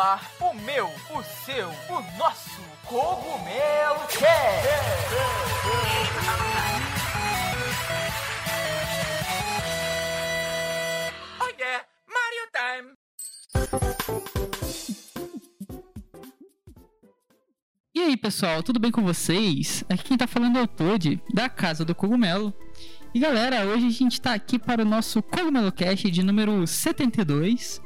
ar o meu, o seu, o nosso Cogumelo Cast. Oh yeah, Mario time! E aí, pessoal, tudo bem com vocês? Aqui quem tá falando é o Toad, da Casa do Cogumelo. E galera, hoje a gente tá aqui para o nosso Cogumelo Cast de número 72.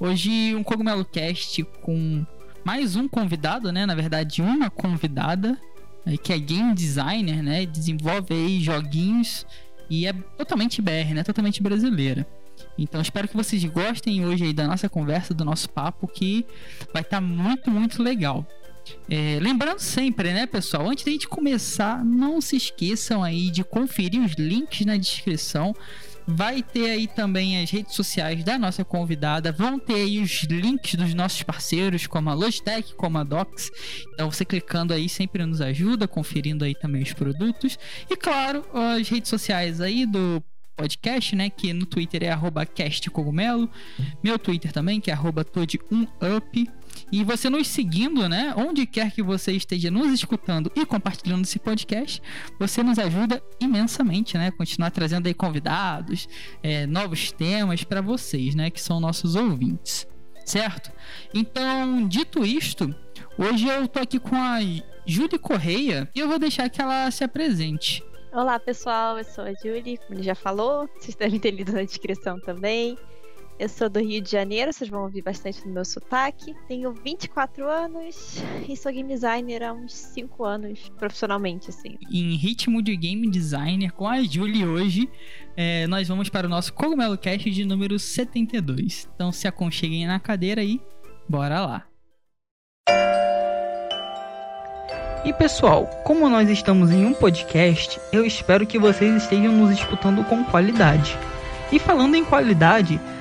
Hoje um Cogumelo Cast com mais um convidado, né? Na verdade, uma convidada, eh, que é game designer, né? Desenvolve aí joguinhos e é totalmente BR, né? Totalmente brasileira. Então espero que vocês gostem hoje aí da nossa conversa, do nosso papo, que vai estar tá muito, muito legal. É, lembrando sempre, né, pessoal, antes da gente começar, não se esqueçam aí de conferir os links na descrição Vai ter aí também as redes sociais da nossa convidada. Vão ter aí os links dos nossos parceiros, como a Logitech, como a Docs. Então você clicando aí sempre nos ajuda, conferindo aí também os produtos. E claro, as redes sociais aí do podcast, né? Que no Twitter é arroba castcogumelo. Meu Twitter também, que é arroba tod1up. E você nos seguindo, né? Onde quer que você esteja nos escutando e compartilhando esse podcast, você nos ajuda imensamente, né? Continuar trazendo aí convidados, é, novos temas para vocês, né? Que são nossos ouvintes, certo? Então, dito isto, hoje eu tô aqui com a Júlia Correia e eu vou deixar que ela se apresente. Olá, pessoal. Eu sou a Julie, como ele já falou. Vocês devem ter lido na descrição também. Eu sou do Rio de Janeiro, vocês vão ouvir bastante do meu sotaque. Tenho 24 anos e sou game designer há uns 5 anos, profissionalmente, assim. Em ritmo de game designer, com a Julie hoje, é, nós vamos para o nosso Cogumelo Cast de número 72. Então se aconcheguem na cadeira e bora lá! E pessoal, como nós estamos em um podcast, eu espero que vocês estejam nos escutando com qualidade. E falando em qualidade,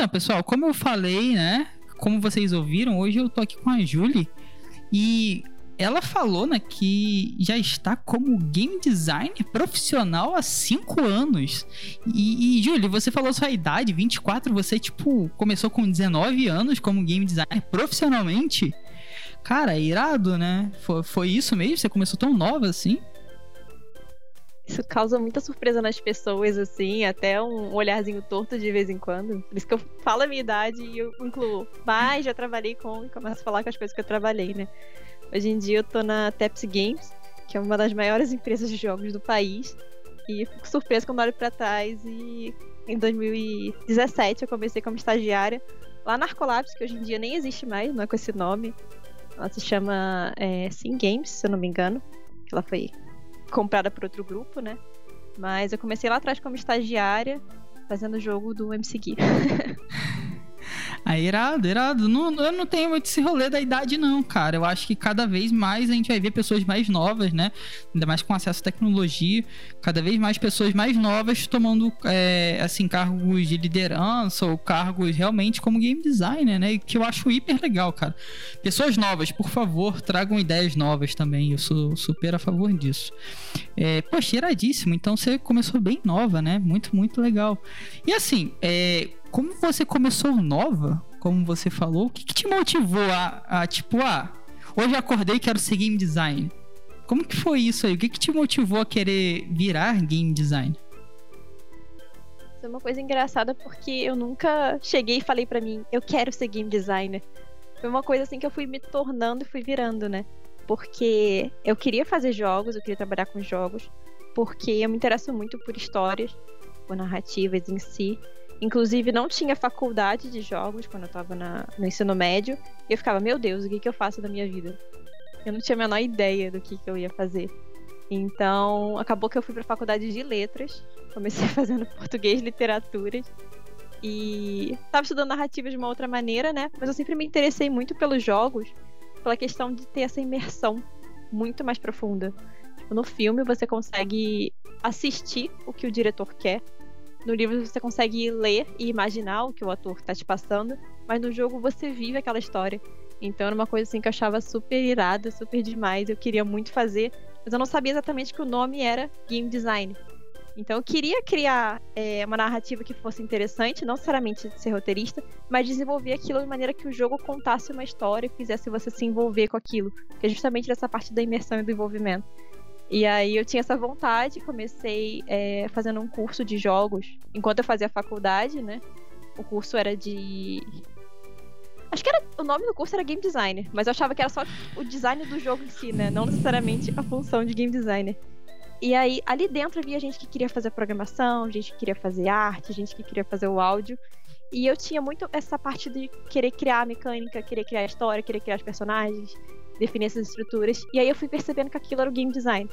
Então, pessoal, como eu falei, né? Como vocês ouviram, hoje eu tô aqui com a Julie e ela falou né, que já está como game designer profissional há 5 anos. E, e você falou sua idade, 24, você, tipo, começou com 19 anos como game designer profissionalmente? Cara, irado, né? Foi, foi isso mesmo? Você começou tão nova assim? Isso causa muita surpresa nas pessoas, assim, até um olharzinho torto de vez em quando. Por isso que eu falo a minha idade e eu incluo. Mas já trabalhei com e começo a falar com as coisas que eu trabalhei, né? Hoje em dia eu tô na Tepsi Games, que é uma das maiores empresas de jogos do país. E fico surpresa quando olho pra trás e em 2017 eu comecei como estagiária lá na Arcolabs, que hoje em dia nem existe mais, não é com esse nome. Ela se chama é, Sim Games, se eu não me engano. Ela foi comprada por outro grupo, né? Mas eu comecei lá atrás como estagiária, fazendo o jogo do MC Gui. Ah, irado, irado. Não, eu não tenho muito esse rolê da idade, não, cara. Eu acho que cada vez mais a gente vai ver pessoas mais novas, né? Ainda mais com acesso à tecnologia. Cada vez mais pessoas mais novas tomando, é, assim, cargos de liderança ou cargos realmente como game designer, né? Que eu acho hiper legal, cara. Pessoas novas, por favor, tragam ideias novas também. Eu sou super a favor disso. É, poxa, iradíssimo. Então você começou bem nova, né? Muito, muito legal. E assim, é, como você começou nova, como você falou, o que, que te motivou a, a, tipo, ah, hoje acordei e quero ser game design? Como que foi isso aí? O que, que te motivou a querer virar game design? Isso é uma coisa engraçada porque eu nunca cheguei e falei para mim, eu quero ser game designer. Foi uma coisa assim que eu fui me tornando e fui virando, né? Porque eu queria fazer jogos, eu queria trabalhar com jogos, porque eu me interesso muito por histórias, por narrativas em si. Inclusive, não tinha faculdade de jogos quando eu tava na, no ensino médio. E eu ficava, meu Deus, o que, que eu faço da minha vida? Eu não tinha a menor ideia do que, que eu ia fazer. Então, acabou que eu fui pra faculdade de letras. Comecei fazendo português literaturas. E tava estudando narrativa de uma outra maneira, né? Mas eu sempre me interessei muito pelos jogos, pela questão de ter essa imersão muito mais profunda. Tipo, no filme você consegue assistir o que o diretor quer. No livro você consegue ler e imaginar o que o ator tá te passando, mas no jogo você vive aquela história. Então era uma coisa assim que eu achava super irada, super demais. Eu queria muito fazer, mas eu não sabia exatamente que o nome era game design. Então eu queria criar é, uma narrativa que fosse interessante, não necessariamente ser roteirista, mas desenvolver aquilo de maneira que o jogo contasse uma história e fizesse você se envolver com aquilo, que é justamente dessa parte da imersão e do envolvimento. E aí eu tinha essa vontade, comecei é, fazendo um curso de jogos enquanto eu fazia faculdade, né? O curso era de Acho que era. O nome do curso era Game Designer, mas eu achava que era só o design do jogo em si, né? Não necessariamente a função de Game Designer. E aí, ali dentro havia gente que queria fazer programação, gente que queria fazer arte, gente que queria fazer o áudio. E eu tinha muito essa parte de querer criar a mecânica, querer criar a história, querer criar os personagens, definir essas estruturas. E aí eu fui percebendo que aquilo era o game design.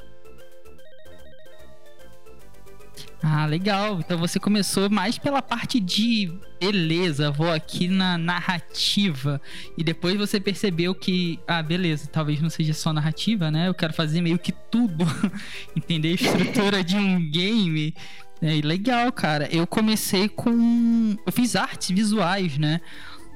Ah, legal. Então você começou mais pela parte de beleza, vou aqui na narrativa. E depois você percebeu que, ah, beleza, talvez não seja só narrativa, né? Eu quero fazer meio que tudo. Entender a estrutura de um game. É legal, cara. Eu comecei com. Eu fiz artes visuais, né?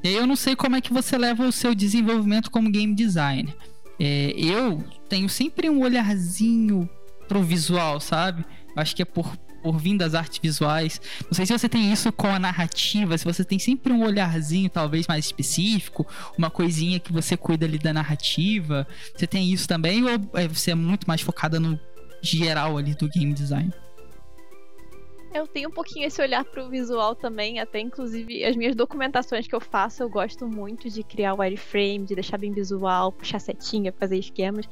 E eu não sei como é que você leva o seu desenvolvimento como game designer. É, eu tenho sempre um olharzinho pro visual, sabe? Acho que é por por vir das artes visuais. Não sei se você tem isso com a narrativa, se você tem sempre um olharzinho talvez mais específico, uma coisinha que você cuida ali da narrativa. Você tem isso também ou é, você é muito mais focada no geral ali do game design? Eu tenho um pouquinho esse olhar pro visual também, até inclusive as minhas documentações que eu faço, eu gosto muito de criar wireframe, de deixar bem visual, puxar setinha, fazer esquemas,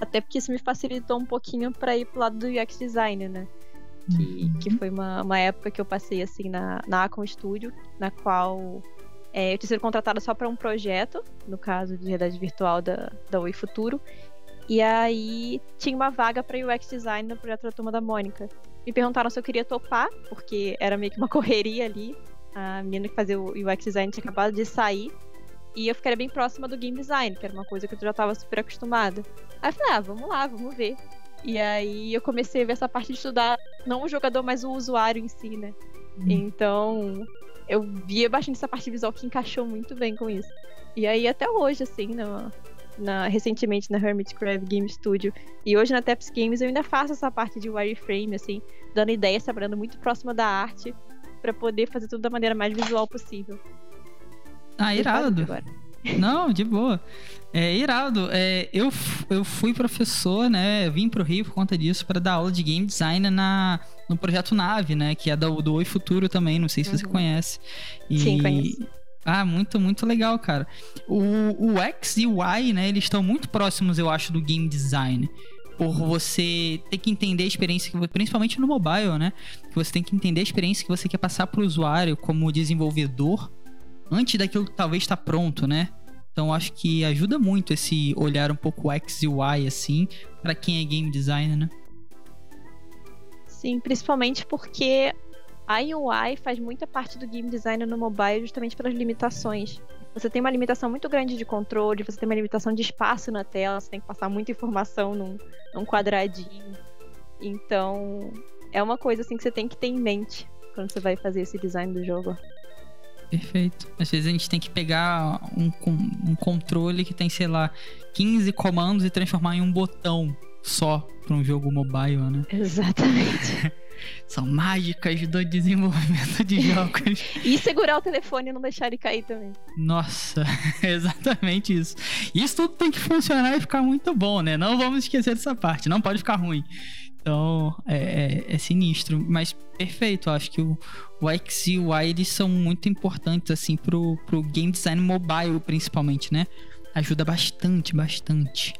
até porque isso me facilitou um pouquinho para ir pro lado do UX design, né? que, que foi uma, uma época que eu passei assim na, na Acom Studio, na qual é, eu tinha sido contratada só para um projeto, no caso de realidade virtual da, da Oi Futuro. E aí tinha uma vaga para UX design no projeto da Turma da Mônica. Me perguntaram se eu queria topar, porque era meio que uma correria ali. A menina que fazia o UX design tinha acabado de sair. E eu ficaria bem próxima do game design, que era uma coisa que eu já estava super acostumada. Aí eu falei, ah, vamos lá, vamos ver. E aí eu comecei a ver essa parte de estudar não o jogador, mas o usuário em si, né? Hum. Então, eu via bastante essa parte visual que encaixou muito bem com isso. E aí até hoje, assim, no, na, recentemente na Hermit Crab Game Studio e hoje na Taps Games eu ainda faço essa parte de wireframe, assim, dando ideias, trabalhando muito próxima da arte para poder fazer tudo da maneira mais visual possível. Ah, irado. Não, de boa. É, Iraldo, é, eu, eu fui professor, né? Eu vim pro Rio por conta disso para dar aula de game design na, no projeto Nave, né? Que é do, do Oi Futuro também, não sei se uhum. você conhece. E... Sim, conheço. Ah, muito, muito legal, cara. O, o X e o Y, né? Eles estão muito próximos, eu acho, do game design por você ter que entender a experiência, que, principalmente no mobile, né? Que você tem que entender a experiência que você quer passar para o usuário como desenvolvedor antes daquilo que talvez está pronto, né? Então acho que ajuda muito esse olhar um pouco X e Y assim, para quem é game designer, né? Sim, principalmente porque a UI faz muita parte do game design no mobile justamente pelas limitações. Você tem uma limitação muito grande de controle, você tem uma limitação de espaço na tela, você tem que passar muita informação num, num quadradinho. Então, é uma coisa assim que você tem que ter em mente quando você vai fazer esse design do jogo. Perfeito. Às vezes a gente tem que pegar um, um controle que tem, sei lá, 15 comandos e transformar em um botão só para um jogo mobile, né? Exatamente. São mágicas do desenvolvimento de jogos. e segurar o telefone e não deixar ele cair também. Nossa, exatamente isso. Isso tudo tem que funcionar e ficar muito bom, né? Não vamos esquecer dessa parte, não pode ficar ruim. Então, é, é, é sinistro, mas perfeito. Acho que o, o X e o Y são muito importantes, assim, pro, pro game design mobile, principalmente, né? Ajuda bastante, bastante.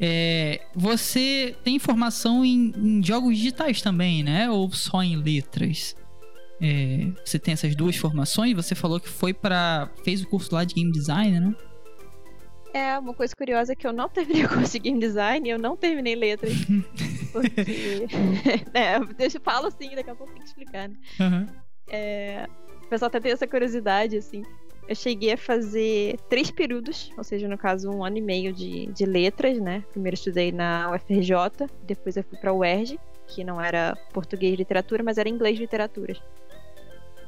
É, você tem formação em, em, jogos digitais também, né? Ou só em letras? É, você tem essas duas formações? Você falou que foi para fez o curso lá de game design, né? É, uma coisa curiosa é que eu não terminei o curso de game design e eu não terminei letras. porque. é, deixa eu falo assim, daqui a pouco tem que explicar, né? Uhum. É, pessoal até tem essa curiosidade, assim. Eu cheguei a fazer três períodos, ou seja, no caso, um ano e meio de, de letras, né? Primeiro estudei na UFRJ, depois eu fui pra UERJ, que não era português literatura, mas era inglês literaturas.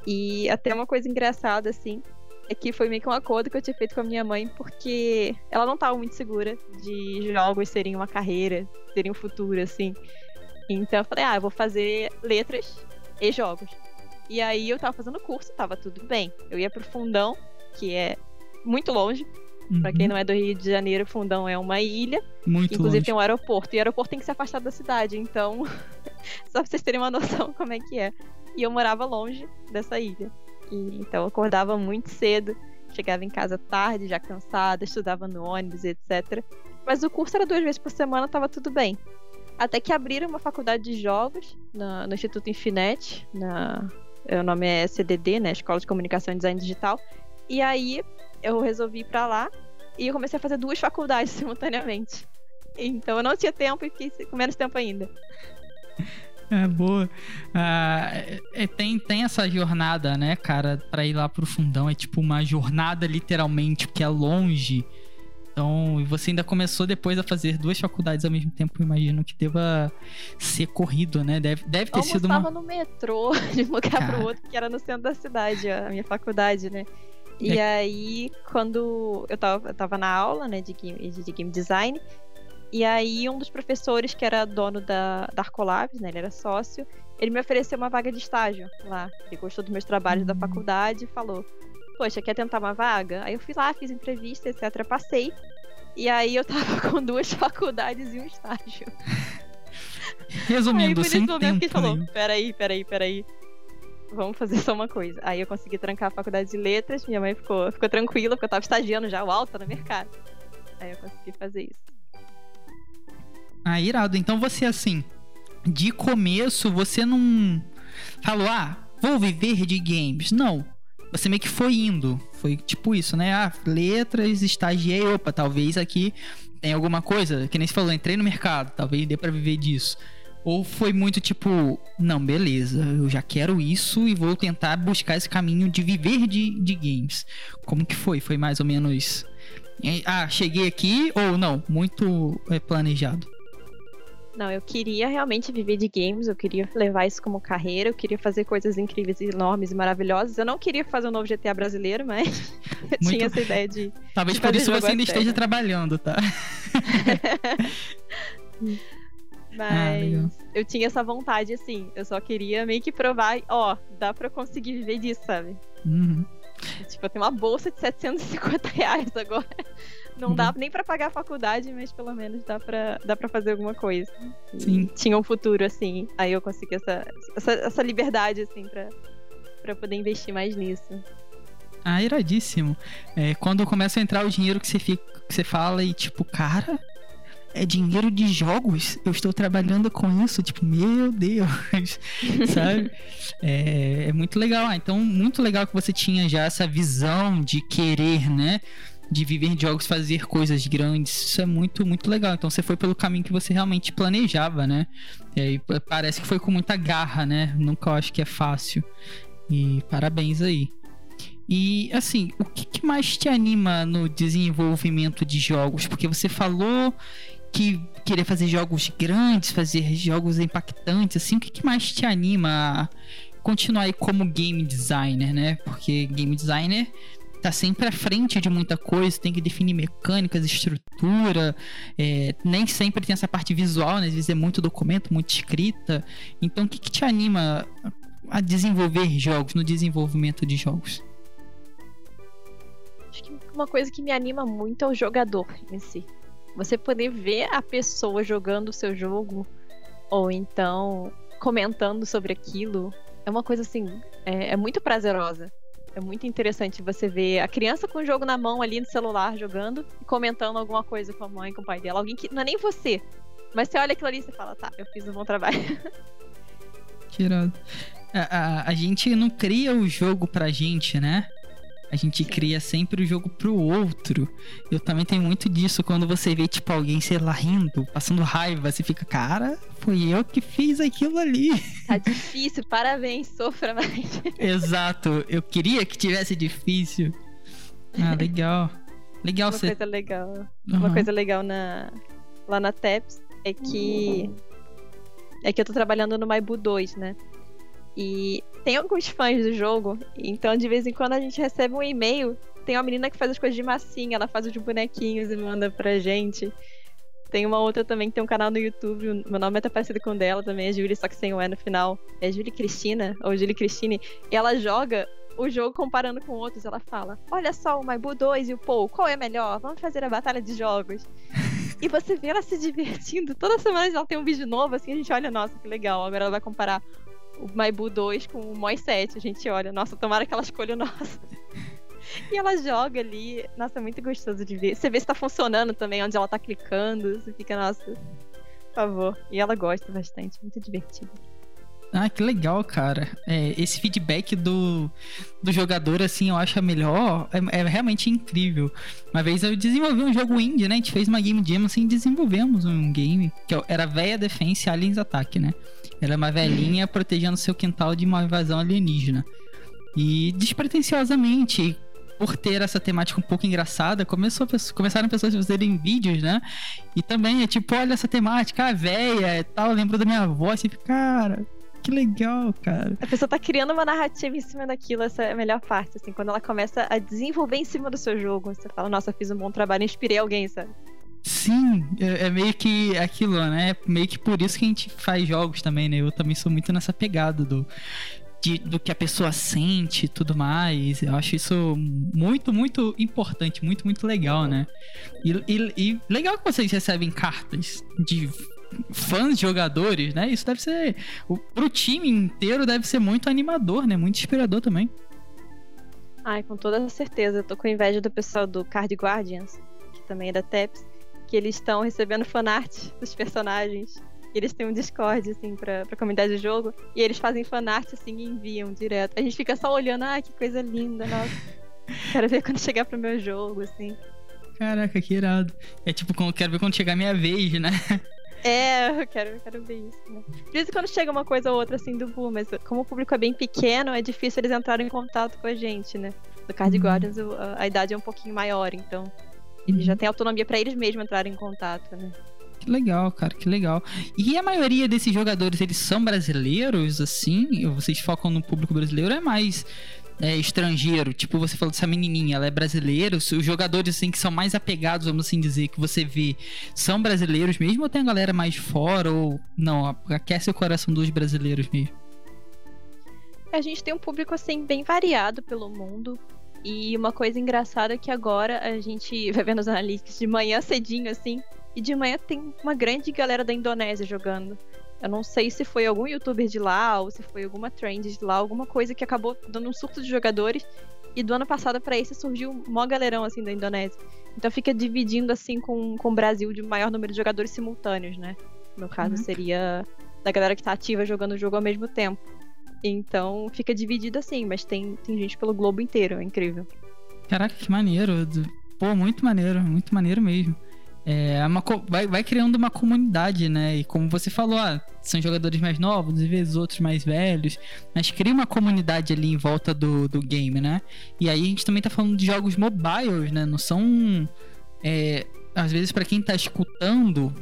E até uma coisa engraçada, assim, é que foi meio que um acordo que eu tinha feito com a minha mãe, porque ela não estava muito segura de jogos serem uma carreira, serem um futuro, assim. Então eu falei, ah, eu vou fazer letras e jogos. E aí eu tava fazendo curso, tava tudo bem. Eu ia pro Fundão, que é muito longe. Uhum. Pra quem não é do Rio de Janeiro, Fundão é uma ilha. Muito inclusive longe. tem um aeroporto. E o aeroporto tem que ser afastado da cidade. Então, só pra vocês terem uma noção como é que é. E eu morava longe dessa ilha. E, então eu acordava muito cedo, chegava em casa tarde, já cansada, estudava no ônibus, etc. Mas o curso era duas vezes por semana, tava tudo bem. Até que abriram uma faculdade de jogos na, no Instituto Infinet, na, o nome é CDD, né? Escola de Comunicação e Design Digital. E aí eu resolvi ir pra lá e eu comecei a fazer duas faculdades simultaneamente. Então eu não tinha tempo e fiquei com menos tempo ainda. É boa. Ah, é, tem, tem essa jornada, né, cara, pra ir lá pro fundão. É tipo uma jornada, literalmente, porque é longe. Então, e você ainda começou depois a fazer duas faculdades ao mesmo tempo. Imagino que deva ser corrido, né? Deve, deve ter eu sido uma. Eu no metrô de um lugar Cara. pro outro, que era no centro da cidade, a minha faculdade, né? E É. aí, quando eu tava, eu tava na aula, né, de game, de game design, e aí um dos professores, que era dono da, da Arcolabs, né, ele era sócio, ele me ofereceu uma vaga de estágio lá. Ele gostou dos meus trabalhos da Hum. faculdade e falou, poxa, quer tentar uma vaga? Aí eu fui lá, fiz entrevista, etc, passei. E aí eu tava com duas faculdades e um estágio. Aí Resumindo, foi sem momento tempo. que falou: nenhum. peraí, peraí, peraí. Vamos fazer só uma coisa. Aí eu consegui trancar a faculdade de letras, minha mãe ficou, ficou tranquila, porque eu tava estagiando já o alta no mercado. Aí eu consegui fazer isso. Ah, irado. Então você, assim, de começo, você não falou, ah, vou viver de games. Não. Você meio que foi indo. Foi tipo isso, né? Ah, letras, estagiei, opa, talvez aqui tem alguma coisa. Que nem você falou, entrei no mercado, talvez dê pra viver disso. Ou foi muito tipo, não, beleza, eu já quero isso e vou tentar buscar esse caminho de viver de, de games. Como que foi? Foi mais ou menos. Ah, cheguei aqui ou não? Muito eh, planejado. Não, eu queria realmente viver de games, eu queria levar isso como carreira, eu queria fazer coisas incríveis, enormes e maravilhosas. Eu não queria fazer um novo GTA brasileiro, mas eu Muito- tinha essa ideia de. Talvez de por isso você ainda esteja trabalhando, tá? Mas legal. eu tinha essa vontade, assim. Eu só queria meio que provar, ó, dá pra conseguir viver disso, sabe? Uhum. Tipo, eu tenho uma bolsa de 750 reais agora. Não dá Uhum. nem pra pagar a faculdade, mas pelo menos dá pra, dá pra fazer alguma coisa. E Sim. Tinha um futuro, assim. Aí eu consegui essa, essa, essa liberdade, assim, pra, pra poder investir mais nisso. Ah, iradíssimo. É, quando começa a entrar o dinheiro que você, fica, que você fala e tipo, cara, é dinheiro de jogos? Eu estou trabalhando com isso? Tipo, meu Deus, sabe? É, é muito legal. Ah, então, muito legal que você tinha já essa visão de querer, né? De viver de jogos, fazer coisas grandes. Isso é muito, muito legal. Então, você foi pelo caminho que você realmente planejava, né? E aí, pa- parece que foi com muita garra, né? Nunca acho que é fácil. E parabéns aí. E assim, o que mais te anima no desenvolvimento de jogos? Porque você falou que queria fazer jogos grandes, fazer jogos impactantes, assim, o que, que mais te anima a continuar aí como game designer, né? Porque game designer tá sempre à frente de muita coisa, tem que definir mecânicas, estrutura, é, nem sempre tem essa parte visual, né? Às vezes é muito documento, muita escrita. Então, o que, que te anima a desenvolver jogos, no desenvolvimento de jogos? Acho que uma coisa que me anima muito é o jogador em si. Você poder ver a pessoa jogando o seu jogo, ou então comentando sobre aquilo, é uma coisa assim, é, é muito prazerosa. É muito interessante você ver a criança com o jogo na mão ali no celular jogando e comentando alguma coisa com a mãe, com o pai dela. Alguém que não é nem você. Mas você olha aquilo ali e fala, tá, eu fiz um bom trabalho. Tirado. A, a, a gente não cria o jogo pra gente, né? A gente cria sempre o jogo pro outro. Eu também tenho muito disso quando você vê, tipo, alguém, sei lá, rindo, passando raiva, você fica, cara, foi eu que fiz aquilo ali. Tá difícil, parabéns, sofra mais. Exato, eu queria que tivesse difícil. Ah, legal. Legal Uma coisa legal. Uhum. Uma coisa legal na, lá na TEPS é que. É que eu tô trabalhando no Maibu 2, né? E tem alguns fãs do jogo, então de vez em quando a gente recebe um e-mail. Tem uma menina que faz as coisas de massinha, ela faz os bonequinhos e manda pra gente. Tem uma outra também que tem um canal no YouTube, meu nome é até parecido com o dela também, é Julie, só que sem o E no final. É Julie Cristina, ou Julie Cristine. E ela joga o jogo comparando com outros. Ela fala: Olha só, o Maibu 2 e o Paul, qual é melhor? Vamos fazer a batalha de jogos. e você vê ela se divertindo. Toda semana ela tem um vídeo novo, assim, a gente olha, nossa, que legal. Agora ela vai comparar o Maibu 2 com o Moi 7. A gente olha, nossa, tomara que ela escolha o nosso. E ela joga ali. Nossa, é muito gostoso de ver. Você vê se tá funcionando também, onde ela tá clicando. Você fica, nossa, por favor. E ela gosta bastante, muito divertido. Ah, que legal, cara. É, esse feedback do, do jogador, assim, eu acho a melhor. É, é realmente incrível. Uma vez eu desenvolvi um jogo indie, né? A gente fez uma game jam, assim, desenvolvemos um game que era Véia Defense Aliens Attack, né? Era uma velhinha protegendo seu quintal de uma invasão alienígena. E despretensiosamente, por ter essa temática um pouco engraçada, começou, começaram pessoas a fazerem vídeos, né? E também é tipo, olha essa temática, a véia e tal, lembro da minha avó, assim, cara, que legal, cara. A pessoa tá criando uma narrativa em cima daquilo, essa é a melhor parte, assim, quando ela começa a desenvolver em cima do seu jogo. Você fala, nossa, fiz um bom trabalho, inspirei alguém, sabe? Sim, é, é meio que aquilo, né? Meio que por isso que a gente faz jogos também, né? Eu também sou muito nessa pegada do, de, do que a pessoa sente e tudo mais. Eu acho isso muito, muito importante, muito, muito legal, né? E, e, e legal que vocês recebem cartas de fãs jogadores, né? Isso deve ser. o- Pro time inteiro deve ser muito animador, né? Muito inspirador também. Ai, com toda certeza. Eu tô com inveja do pessoal do Card Guardians, que também é da TEPS, que eles estão recebendo fanart dos personagens. E eles têm um Discord, assim, pra, pra comunidade do jogo. E eles fazem fanart, assim, e enviam direto. A gente fica só olhando, ah, que coisa linda, nossa. Quero ver quando chegar pro meu jogo, assim. Caraca, que irado. É tipo, quero ver quando chegar a minha vez, né? É, eu quero, eu quero ver isso, né? De vez em quando chega uma coisa ou outra assim do Boo, mas como o público é bem pequeno, é difícil eles entrarem em contato com a gente, né? No Card Uhum. Guardians a, a idade é um pouquinho maior, então eles já têm autonomia pra eles mesmos entrarem em contato, né? Que legal, cara, que legal. E a maioria desses jogadores, eles são brasileiros, assim? Vocês focam no público brasileiro é mais é, estrangeiro? Tipo, você falou dessa menininha, ela é brasileira? Os os jogadores, assim, que são mais apegados, vamos assim dizer, que você vê, são brasileiros mesmo? Ou tem a galera mais fora? Ou não, aquece o coração dos brasileiros mesmo? A gente tem um público assim bem variado pelo mundo. E uma coisa engraçada é que agora a gente vai vendo os analytics de manhã cedinho, assim, e de manhã tem uma grande galera da Indonésia jogando. Eu não sei se foi algum youtuber de lá ou se foi alguma trend de lá, alguma coisa que acabou dando um surto de jogadores. E do ano passado pra esse surgiu um mó galerão assim da Indonésia. Então fica dividindo assim com, com o Brasil de maior número de jogadores simultâneos, né? No caso Uhum. seria da galera que tá ativa jogando o jogo ao mesmo tempo. Então fica dividido assim, mas tem, tem gente pelo globo inteiro, é incrível. Caraca, que maneiro. Pô, muito maneiro, muito maneiro mesmo. É uma, co- vai, vai criando uma comunidade, né? E como você falou, ah, são jogadores mais novos, às vezes outros mais velhos, mas cria uma comunidade ali em volta do, do game, né? E aí a gente também tá falando de jogos mobiles, né? Não são. é, às vezes, pra quem tá escutando,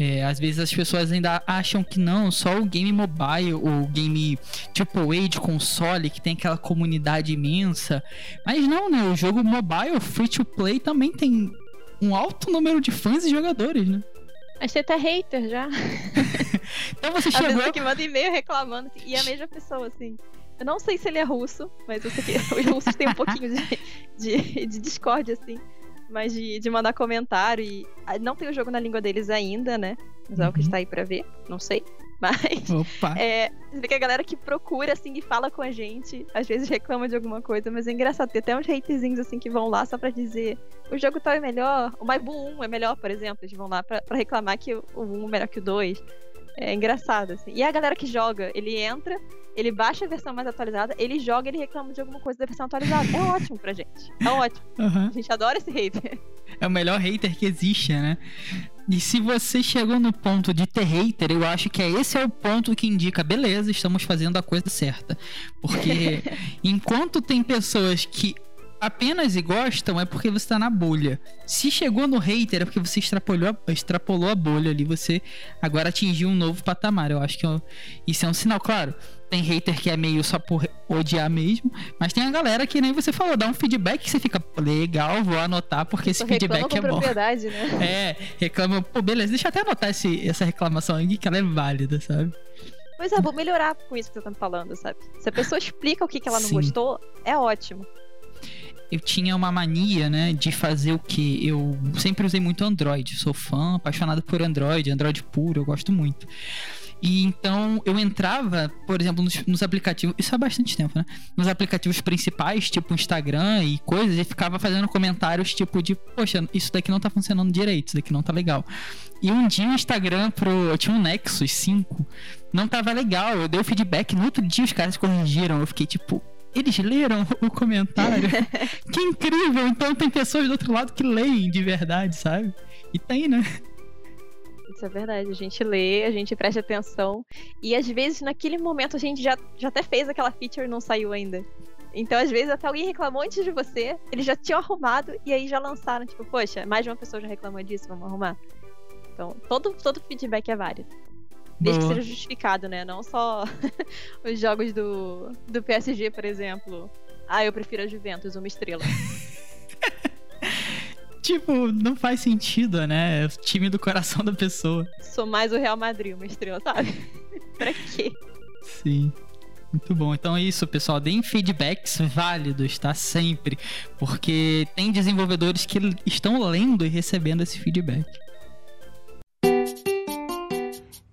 é, às vezes as pessoas ainda acham que não, só o game mobile, o game AAA de console, que tem aquela comunidade imensa. Mas não, né? O jogo mobile, free to play, também tem um alto número de fãs e jogadores, né? Mas tem até hater já. Então você A chegou. pessoa que manda e-mail reclamando. assim, E é a mesma pessoa, assim. Eu não sei se ele é russo, mas eu sei que os russos têm um pouquinho de, de, de discórdia, assim. Mas de, de mandar comentário e. ah, Não tem o jogo na língua deles ainda, né? Mas é o que Uhum. está aí pra ver. Não sei. Mas. Opa! É, você vê que a galera que procura, assim, e fala com a gente, às vezes reclama de alguma coisa, mas é engraçado. Tem até uns haterzinhos, assim, que vão lá só pra dizer o jogo tal é melhor, o Maibu 1 é melhor, por exemplo. Eles vão lá pra, pra reclamar que o o 1 é melhor que o 2. É engraçado, assim. E a galera que joga, ele entra, ele baixa a versão mais atualizada, ele joga ele reclama de alguma coisa da versão atualizada. É ótimo pra gente. É ótimo. Aham. A gente adora esse hater. É o melhor hater que existe, né? E se você chegou no ponto de ter hater, eu acho que é esse é o ponto que indica, beleza, estamos fazendo a coisa certa. Porque enquanto tem pessoas que apenas gostam, é porque você tá na bolha. Se chegou no hater, é porque você extrapolou, a- extrapolou a bolha ali, você agora atingiu um novo patamar. Eu acho que é um- isso é um sinal, claro. Tem hater que é meio só por odiar mesmo, mas tem a galera que nem você falou, dá um feedback que você fica legal, vou anotar porque esse feedback é bom. né? É, reclama, pô, beleza, deixa eu até anotar esse, essa reclamação aqui, que ela é válida, sabe? Pois é, vou melhorar com isso que você tá me falando, sabe? Se a pessoa explica o que, que ela não Sim. gostou, é ótimo. Eu tinha uma mania, né, de fazer o que? Eu sempre usei muito Android, sou fã, apaixonado por Android, Android puro, eu gosto muito. E então eu entrava, por exemplo, nos, nos aplicativos, isso há bastante tempo, né? Nos aplicativos principais, tipo Instagram e coisas, e ficava fazendo comentários tipo de, poxa, isso daqui não tá funcionando direito, isso daqui não tá legal. E um dia o Instagram pro. Eu tinha um Nexus 5, não tava legal. Eu dei o feedback, no outro dia os caras corrigiram. Eu fiquei tipo. Eles leram o comentário. que incrível! Então tem pessoas do outro lado que leem de verdade, sabe? E tem, né? Isso é verdade. A gente lê, a gente presta atenção. E às vezes, naquele momento, a gente já, já até fez aquela feature e não saiu ainda. Então, às vezes, até alguém reclamou antes de você, eles já tinham arrumado e aí já lançaram, tipo, poxa, mais de uma pessoa já reclamou disso, vamos arrumar. Então, todo, todo feedback é válido. Desde que seja justificado, né? Não só os jogos do, do PSG, por exemplo. Ah, eu prefiro a Juventus, uma estrela. Tipo, não faz sentido, né? É o time do coração da pessoa. Sou mais o Real Madrid, uma estrela, sabe? pra quê? Sim. Muito bom. Então é isso, pessoal. Deem feedbacks válidos, tá? Sempre. Porque tem desenvolvedores que estão lendo e recebendo esse feedback.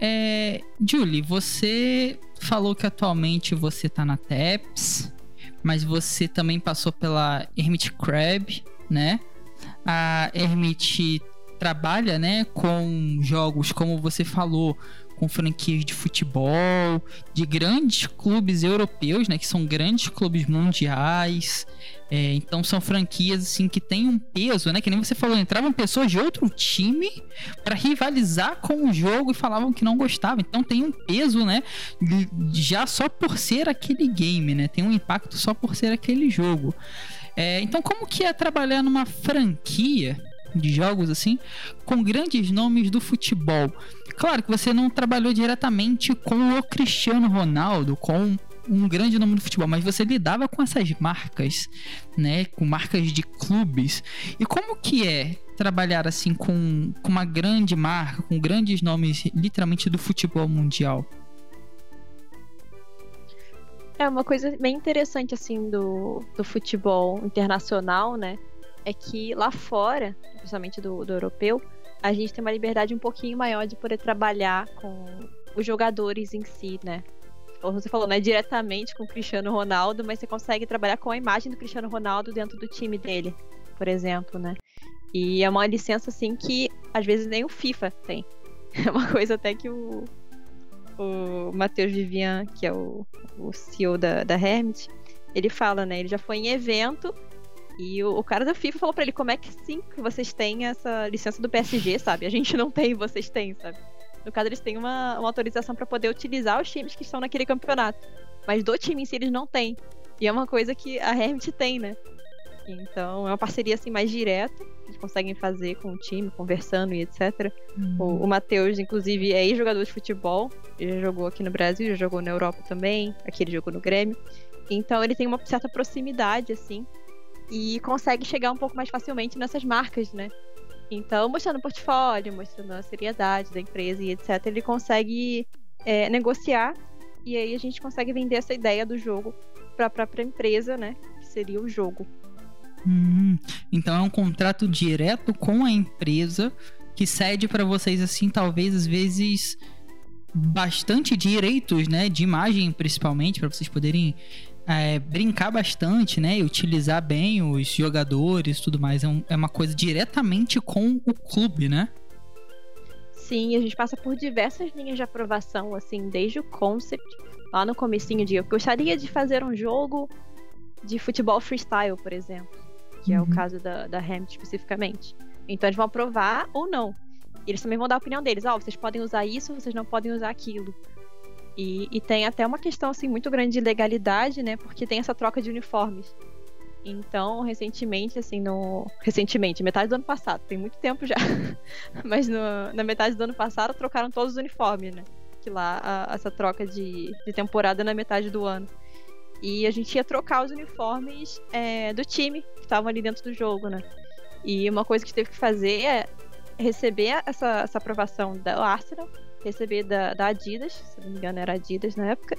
É, Julie, você falou que atualmente você tá na TEPS, mas você também passou pela Hermit Crab, né? A Hermit trabalha, né, com jogos, como você falou, com franquias de futebol, de grandes clubes europeus, né, que são grandes clubes mundiais. É, então são franquias assim que têm um peso, né? Que nem você falou, entravam pessoas de outro time para rivalizar com o jogo e falavam que não gostavam. Então tem um peso, né? Já só por ser aquele game, né? Tem um impacto só por ser aquele jogo. É, então como que é trabalhar numa franquia de jogos assim com grandes nomes do futebol? Claro que você não trabalhou diretamente com o Cristiano Ronaldo, com um grande nome do futebol, mas você lidava com essas marcas, né? Com marcas de clubes. E como que é trabalhar assim com, com uma grande marca, com grandes nomes literalmente do futebol mundial? É uma coisa bem interessante, assim, do, do futebol internacional, né? É que lá fora, principalmente do, do europeu, a gente tem uma liberdade um pouquinho maior de poder trabalhar com os jogadores em si, né? Como você falou, não é diretamente com o Cristiano Ronaldo, mas você consegue trabalhar com a imagem do Cristiano Ronaldo dentro do time dele, por exemplo, né? E é uma licença, assim, que às vezes nem o FIFA tem. É uma coisa até que o, o Matheus Vivian, que é o, o CEO da, da Hermit, ele fala, né? Ele já foi em evento e o, o cara da FIFA falou pra ele como é que sim que vocês têm essa licença do PSG, sabe? A gente não tem, vocês têm, sabe? No caso, eles têm uma, uma autorização pra poder utilizar os times que estão naquele campeonato. Mas do time em si eles não têm. E é uma coisa que a Hermit tem, né? Então é uma parceria assim mais direta, que eles conseguem fazer com o time, conversando e etc. O, o Matheus, inclusive, é ex-jogador de futebol. Ele já jogou aqui no Brasil, já jogou na Europa também. Aqui ele jogou no Grêmio. Então ele tem uma certa proximidade, assim. E consegue chegar um pouco mais facilmente nessas marcas, né? Então, mostrando o portfólio, mostrando a seriedade da empresa e etc., ele consegue é, negociar e aí a gente consegue vender essa ideia do jogo para a própria empresa, né? Que seria o jogo. Hum, então é um contrato direto com a empresa que cede para vocês assim, talvez às vezes bastante direitos, né, de imagem principalmente para vocês poderem é, brincar bastante, né, e utilizar bem os jogadores, tudo mais. É, um, é uma coisa diretamente com o clube, né? Sim, a gente passa por diversas linhas de aprovação, assim, desde o concept lá no comecinho de eu gostaria de fazer um jogo de futebol freestyle, por exemplo, que uhum. é o uhum. caso da, da Hamlet especificamente. Então eles vão aprovar ou não. Eles também vão dar a opinião deles. Ó, oh, vocês podem usar isso, vocês não podem usar aquilo. E, e, tem até uma questão assim muito grande de legalidade, né? Porque tem essa troca de uniformes. Então, recentemente, assim, no. Recentemente, metade do ano passado, tem muito tempo já. Mas no... na metade do ano passado trocaram todos os uniformes, né? Que lá a... essa troca de... de temporada na metade do ano. E a gente ia trocar os uniformes é, do time que estavam ali dentro do jogo, né? E uma coisa que teve que fazer é receber essa, essa aprovação da Arsenal, receber da, da Adidas, se não me engano era Adidas na época,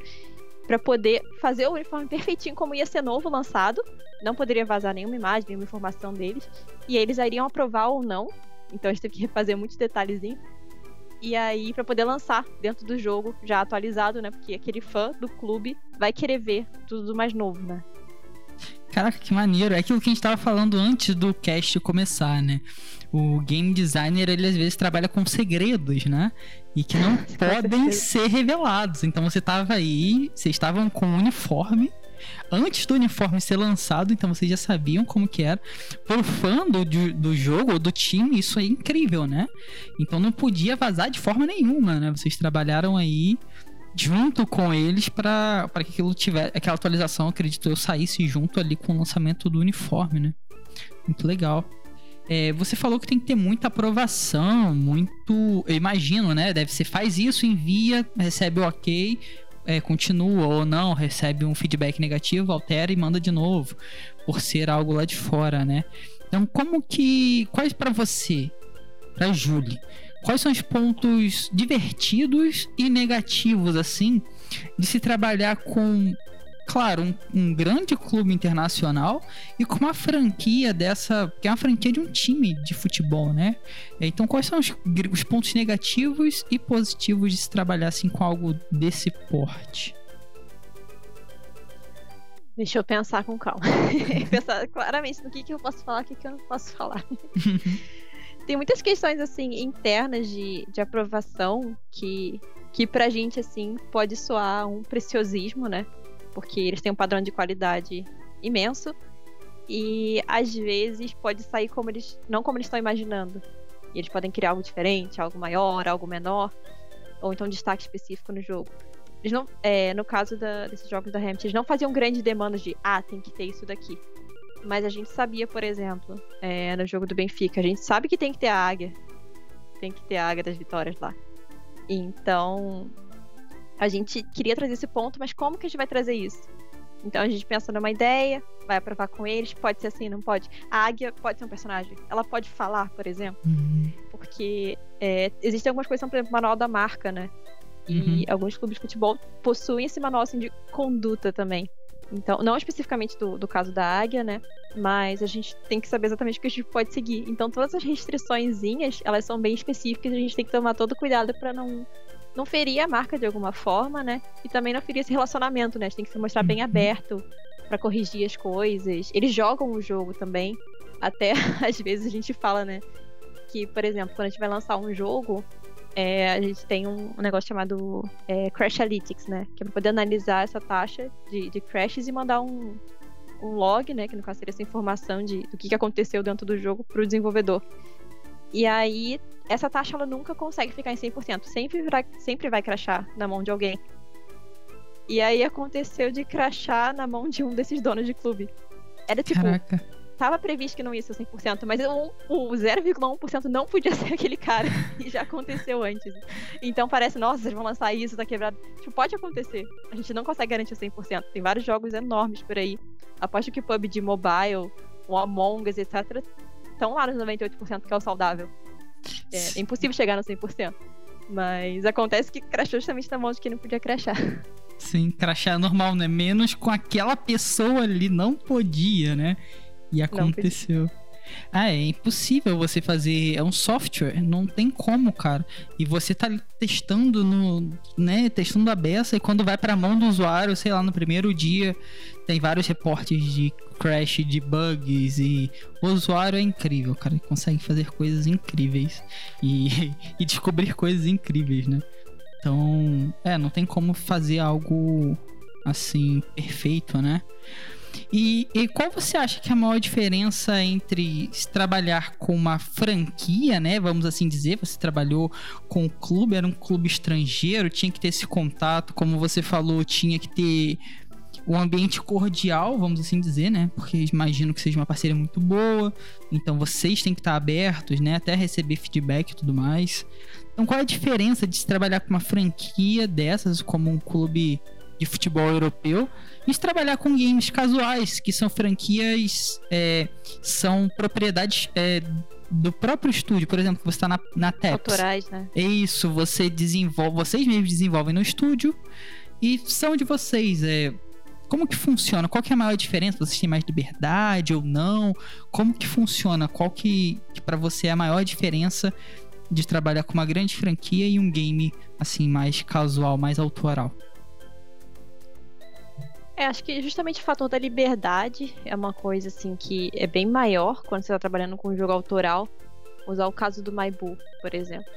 para poder fazer o uniforme perfeitinho como ia ser novo lançado. Não poderia vazar nenhuma imagem, nenhuma informação deles. E eles iriam aprovar ou não. Então a gente teve que refazer muitos detalhezinhos. E aí, para poder lançar dentro do jogo, já atualizado, né? Porque aquele fã do clube vai querer ver tudo mais novo, né? Caraca, que maneiro. É aquilo que a gente tava falando antes do cast começar, né? O game designer, ele às vezes trabalha com segredos, né? E que não podem ser revelados. Então você tava aí, vocês estavam com um uniforme antes do uniforme ser lançado, então vocês já sabiam como que era. Por fã do, do jogo ou do time, isso é incrível, né? Então não podia vazar de forma nenhuma, né? Vocês trabalharam aí junto com eles para que aquilo tiver aquela atualização, acredito eu, saísse junto ali com o lançamento do uniforme, né? Muito legal. É, você falou que tem que ter muita aprovação, muito. Eu imagino, né? Deve ser faz isso, envia, recebe o ok, é, continua ou não, recebe um feedback negativo, altera e manda de novo, por ser algo lá de fora, né? Então, como que. Quais para você, para Julie, quais são os pontos divertidos e negativos, assim, de se trabalhar com, claro, um, um, grande clube internacional e com uma franquia dessa, que é uma franquia de um time de futebol, né? Então, quais são os, os pontos negativos e positivos de se trabalhar, assim, com algo desse porte? Deixa eu pensar com calma. pensar claramente no que, que eu posso falar e o que, que eu não posso falar. tem muitas questões, assim, internas de, de aprovação que, que pra gente, assim, pode soar um preciosismo, né? Porque eles têm um padrão de qualidade imenso e às vezes pode sair como eles não como eles estão imaginando. E eles podem criar algo diferente, algo maior, algo menor, ou então um destaque específico no jogo. Eles não, é, no caso da, desses jogos da Hamilton, eles não faziam grandes demandas de ah, tem que ter isso daqui. Mas a gente sabia, por exemplo, é, no jogo do Benfica, a gente sabe que tem que ter a águia. Tem que ter a águia das vitórias lá. Então, a gente queria trazer esse ponto, mas como que a gente vai trazer isso? Então a gente pensa numa ideia, vai aprovar com eles, pode ser assim, não pode. A águia pode ser um personagem, ela pode falar, por exemplo, uhum. porque é, existem algumas coisas, por exemplo, manual da marca, né? E uhum. alguns clubes de futebol possuem esse manual assim, de conduta também. Então, não especificamente do, do caso da águia, né? Mas a gente tem que saber exatamente o que a gente pode seguir. Então, todas as restrições, elas são bem específicas, a gente tem que tomar todo cuidado para não não ferir a marca de alguma forma, né? E também não ferir esse relacionamento, né? A gente tem que se mostrar bem uhum. aberto para corrigir as coisas. Eles jogam o jogo também. Até às vezes a gente fala, né? Que, por exemplo, quando a gente vai lançar um jogo, é, a gente tem um, negócio chamado é, Crash Analytics, né? Que é pra poder analisar essa taxa de, de crashes e mandar um, um log, né? Que no caso seria essa informação de, do que, que aconteceu dentro do jogo pro desenvolvedor. E aí, essa taxa ela nunca consegue ficar em 100%. Sempre vai, sempre vai crashar na mão de alguém. E aí aconteceu de crashar na mão de um desses donos de clube. Era tipo, Caraca estava previsto que não ia ser 100%, mas o, o 0,1% não podia ser aquele cara. e já aconteceu antes. Então parece, nossa, vocês vão lançar isso, tá quebrado. Tipo, pode acontecer. A gente não consegue garantir 100%. Tem vários jogos enormes por aí. Aposto que PUBG Mobile, o Among Us, etc., estão lá nos 98% que é o saudável. É, é impossível chegar no 100%. Mas acontece que crashou justamente na mão de quem não podia crashar. Sim, crachar normal, né? Menos com aquela pessoa ali não podia, né? E aconteceu. Ah, é impossível você fazer. É um software, não tem como, cara. E você tá testando no. né? Testando a beça e quando vai pra mão do usuário, sei lá, no primeiro dia, tem vários reportes de crash, de bugs e o usuário é incrível, cara. Ele consegue fazer coisas incríveis e, e descobrir coisas incríveis, né? Então, é, não tem como fazer algo assim perfeito, né? E, e, qual você acha que é a maior diferença entre trabalhar com uma franquia, né? Vamos assim dizer, você trabalhou com o clube, era um clube estrangeiro, tinha que ter esse contato, como você falou, tinha que ter um ambiente cordial, vamos assim dizer, né? Porque imagino que seja uma parceria muito boa, então vocês têm que estar abertos, né? Até receber feedback e tudo mais. Então, qual é a diferença de se trabalhar com uma franquia dessas, como um clube de futebol europeu, e trabalhar com games casuais, que são franquias, é, são propriedades é, do próprio estúdio, por exemplo, que você está na, na TEPS. Autorais, né? É isso, você desenvolve, vocês mesmos desenvolvem no estúdio e são de vocês. É, como que funciona? Qual que é a maior diferença? Vocês têm mais liberdade ou não? Como que funciona? Qual que, que para você é a maior diferença de trabalhar com uma grande franquia e um game assim mais casual, mais autoral? É, acho que justamente o fator da liberdade é uma coisa assim que é bem maior quando você está trabalhando com um jogo autoral. Usar o caso do Maibu, por exemplo.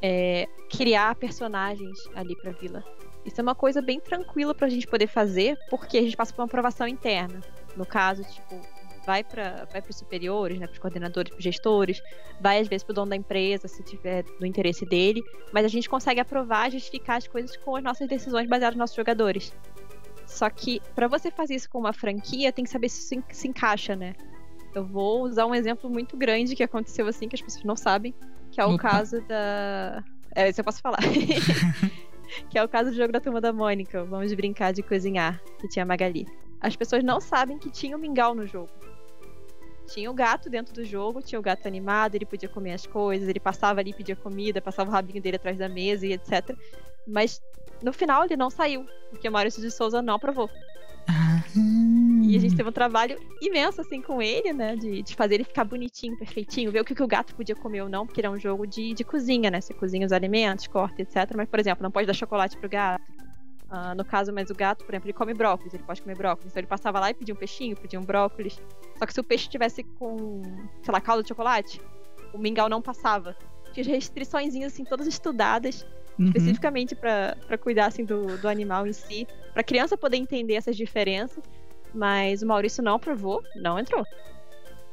É, criar personagens ali para vila. Isso é uma coisa bem tranquila para a gente poder fazer, porque a gente passa por uma aprovação interna. No caso, tipo, vai para vai os superiores, né, para os coordenadores, para os gestores, vai às vezes para o dono da empresa, se tiver do interesse dele, mas a gente consegue aprovar, justificar as coisas com as nossas decisões baseadas nos nossos jogadores. Só que para você fazer isso com uma franquia, tem que saber se isso se encaixa, né? Eu vou usar um exemplo muito grande que aconteceu assim, que as pessoas não sabem, que é o Opa. caso da. É, isso eu posso falar. que é o caso do jogo da turma da Mônica. Vamos brincar de cozinhar, que tinha a Magali. As pessoas não sabem que tinha o um mingau no jogo. Tinha o gato dentro do jogo, tinha o gato animado, ele podia comer as coisas, ele passava ali, pedia comida, passava o rabinho dele atrás da mesa e etc. Mas no final ele não saiu, porque o Maurício de Souza não aprovou. Ah. E a gente teve um trabalho imenso, assim, com ele, né? De, de fazer ele ficar bonitinho, perfeitinho, ver o que, que o gato podia comer ou não, porque ele é um jogo de, de cozinha, né? Você cozinha os alimentos, corta, etc. Mas, por exemplo, não pode dar chocolate pro gato. Uh, no caso, mas o gato, por exemplo, ele come brócolis, ele pode comer brócolis. Então ele passava lá e pedia um peixinho, pedia um brócolis. Só que se o peixe tivesse com, sei lá, caldo de chocolate, o mingau não passava. Tinha restrições, assim, todas estudadas uhum. especificamente para cuidar assim, do, do animal em si, para a criança poder entender essas diferenças. Mas o Maurício não aprovou, não entrou.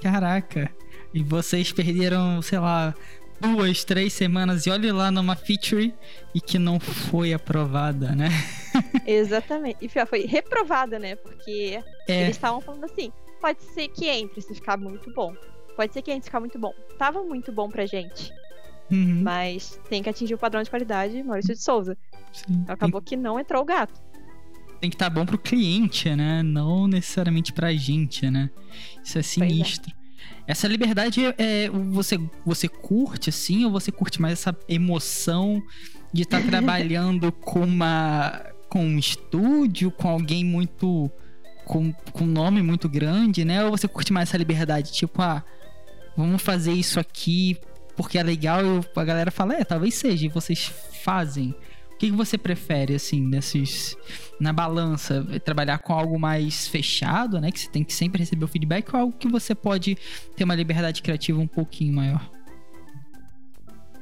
Caraca! E vocês perderam, sei lá, duas, três semanas e olhe lá numa feature e que não foi aprovada, né? Exatamente. E foi reprovada, né? Porque é. eles estavam falando assim: pode ser que entre se ficar muito bom. Pode ser que entre se ficar muito bom. Tava muito bom pra gente. Uhum. Mas tem que atingir o padrão de qualidade Maurício de Souza. Sim, então, Acabou tem... que não entrou o gato. Tem que estar tá bom pro cliente, né? Não necessariamente pra gente, né? Isso é, é. sinistro. É. Essa liberdade é, você você curte assim ou você curte mais essa emoção de estar tá trabalhando com uma com um estúdio, com alguém muito com, com um nome muito grande, né? Ou você curte mais essa liberdade, tipo, ah, vamos fazer isso aqui porque é legal e a galera fala, é, talvez seja, e vocês fazem. O que, você prefere, assim, nesses. Na balança? Trabalhar com algo mais fechado, né? Que você tem que sempre receber o feedback, ou algo que você pode ter uma liberdade criativa um pouquinho maior?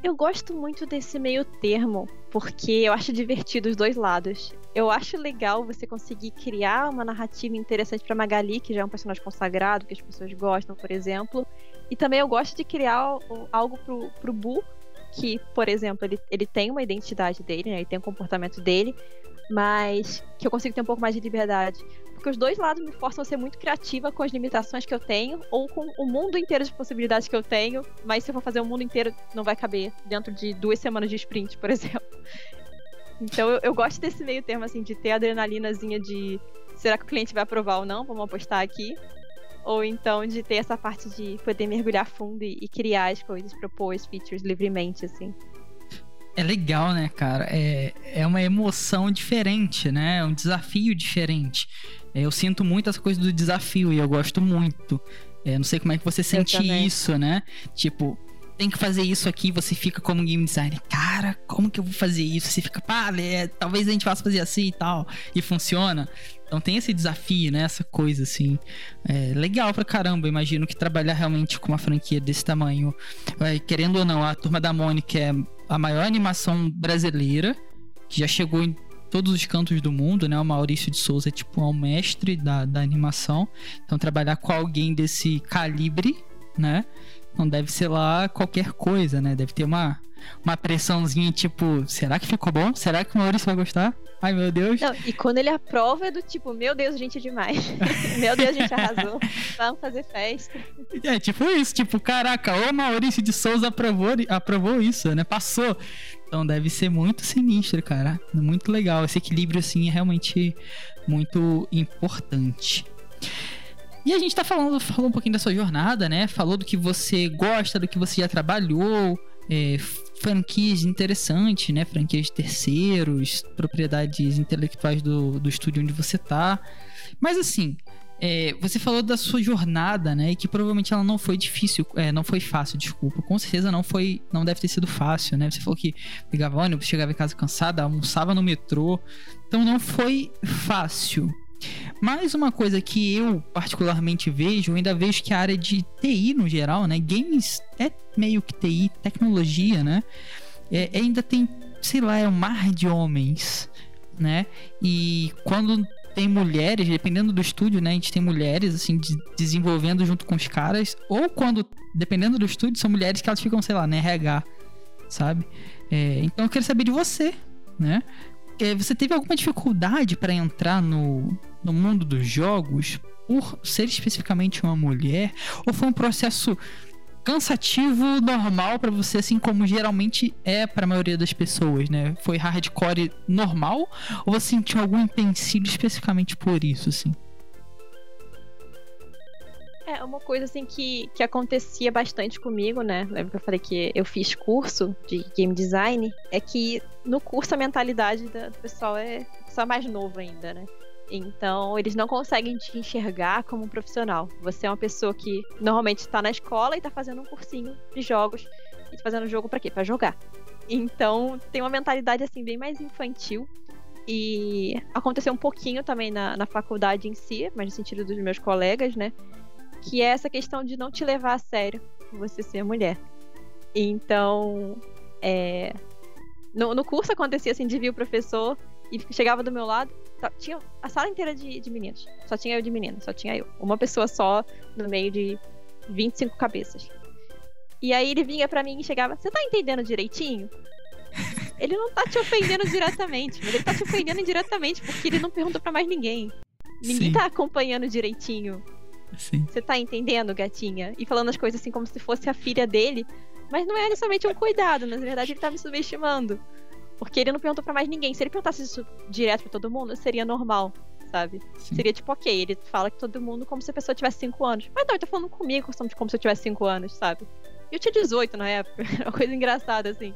Eu gosto muito desse meio termo, porque eu acho divertido os dois lados. Eu acho legal você conseguir criar uma narrativa interessante para Magali, que já é um personagem consagrado, que as pessoas gostam, por exemplo. E também eu gosto de criar algo pro, pro Bu, que, por exemplo, ele, ele tem uma identidade dele, né? Ele tem um comportamento dele, mas que eu consigo ter um pouco mais de liberdade. Porque os dois lados me forçam a ser muito criativa com as limitações que eu tenho, ou com o mundo inteiro de possibilidades que eu tenho, mas se eu for fazer o mundo inteiro, não vai caber dentro de duas semanas de sprint, por exemplo. Então eu, eu gosto desse meio termo, assim, de ter a adrenalinazinha de será que o cliente vai aprovar ou não? Vamos apostar aqui. ou então de ter essa parte de poder mergulhar fundo e, e criar as coisas, propor as features livremente, assim. É legal, né, cara? É, é uma emoção diferente, né? É um desafio diferente. É, eu sinto muito essa coisa do desafio e eu gosto muito. É, não sei como é que você sente isso, né? Tipo, tem que fazer isso aqui, você fica como game designer, cara, como que eu vou fazer isso? Você fica, pá, é, talvez a gente possa fazer assim e tal, e funciona. Então tem esse desafio, né? Essa coisa, assim. É legal pra caramba. Imagino que trabalhar realmente com uma franquia desse tamanho, é, querendo ou não, a Turma da Mônica é a maior animação brasileira, que já chegou em todos os cantos do mundo, né? O Maurício de Souza é tipo um mestre da, da animação. Então trabalhar com alguém desse calibre, né? Não deve ser lá qualquer coisa, né? Deve ter uma, uma pressãozinha, tipo, será que ficou bom? Será que o Maurício vai gostar? Ai, meu Deus. Não, e quando ele aprova é do tipo, meu Deus, gente, é demais. meu Deus, a gente arrasou. Vamos fazer festa. É, tipo isso, tipo, caraca, o Maurício de Souza aprovou, aprovou isso, né? Passou. Então deve ser muito sinistro, cara. Muito legal. Esse equilíbrio, assim, é realmente muito importante. E a gente tá falando, falou um pouquinho da sua jornada, né? Falou do que você gosta, do que você já trabalhou, é, franquias interessantes, né? Franquias de terceiros, propriedades intelectuais do, do estúdio onde você tá. Mas assim, é, você falou da sua jornada, né? E que provavelmente ela não foi difícil, é, não foi fácil, desculpa. Com certeza não foi, não deve ter sido fácil, né? Você falou que pegava ônibus, chegava em casa cansada, almoçava no metrô. Então não foi fácil. Mais uma coisa que eu particularmente vejo, ainda vejo que a área de TI no geral, né? Games é meio que TI, tecnologia, né? É, ainda tem, sei lá, é um mar de homens, né? E quando tem mulheres, dependendo do estúdio, né? A gente tem mulheres, assim, de, desenvolvendo junto com os caras. Ou quando, dependendo do estúdio, são mulheres que elas ficam, sei lá, na RH, sabe? É, então eu quero saber de você, né? É, você teve alguma dificuldade para entrar no, no mundo dos jogos por ser especificamente uma mulher? Ou foi um processo cansativo, normal para você, assim como geralmente é para a maioria das pessoas, né? Foi hardcore normal? Ou você sentiu algum empecilho especificamente por isso, assim? É, uma coisa assim que, que acontecia bastante comigo, né? Lembra que eu falei que eu fiz curso de game design? É que no curso a mentalidade do pessoal é só mais novo ainda, né? Então, eles não conseguem te enxergar como um profissional. Você é uma pessoa que normalmente está na escola e está fazendo um cursinho de jogos. E tá fazendo jogo para quê? Para jogar. Então, tem uma mentalidade assim bem mais infantil. E aconteceu um pouquinho também na, na faculdade em si, mas no sentido dos meus colegas, né? que é essa questão de não te levar a sério você ser mulher. Então, é, no, no, curso acontecia assim, de vir o professor e chegava do meu lado, tá, tinha a sala inteira de, de meninos, só tinha eu de menina, só tinha eu. Uma pessoa só no meio de 25 cabeças. E aí ele vinha para mim e chegava, você tá entendendo direitinho? Ele não tá te ofendendo diretamente, mas ele tá te ofendendo indiretamente porque ele não perguntou para mais ninguém. Ninguém Sim. tá acompanhando direitinho você tá entendendo, gatinha? E falando as coisas assim como se fosse a filha dele. Mas não é somente um cuidado, na verdade ele tá me subestimando. Porque ele não perguntou para mais ninguém. Se ele perguntasse isso direto pra todo mundo, seria normal, sabe? Sim. Seria tipo, ok, ele fala que todo mundo como se a pessoa tivesse 5 anos. Mas não, ele tá falando comigo como se eu tivesse 5 anos, sabe? Eu tinha 18 na época. Uma coisa engraçada, assim.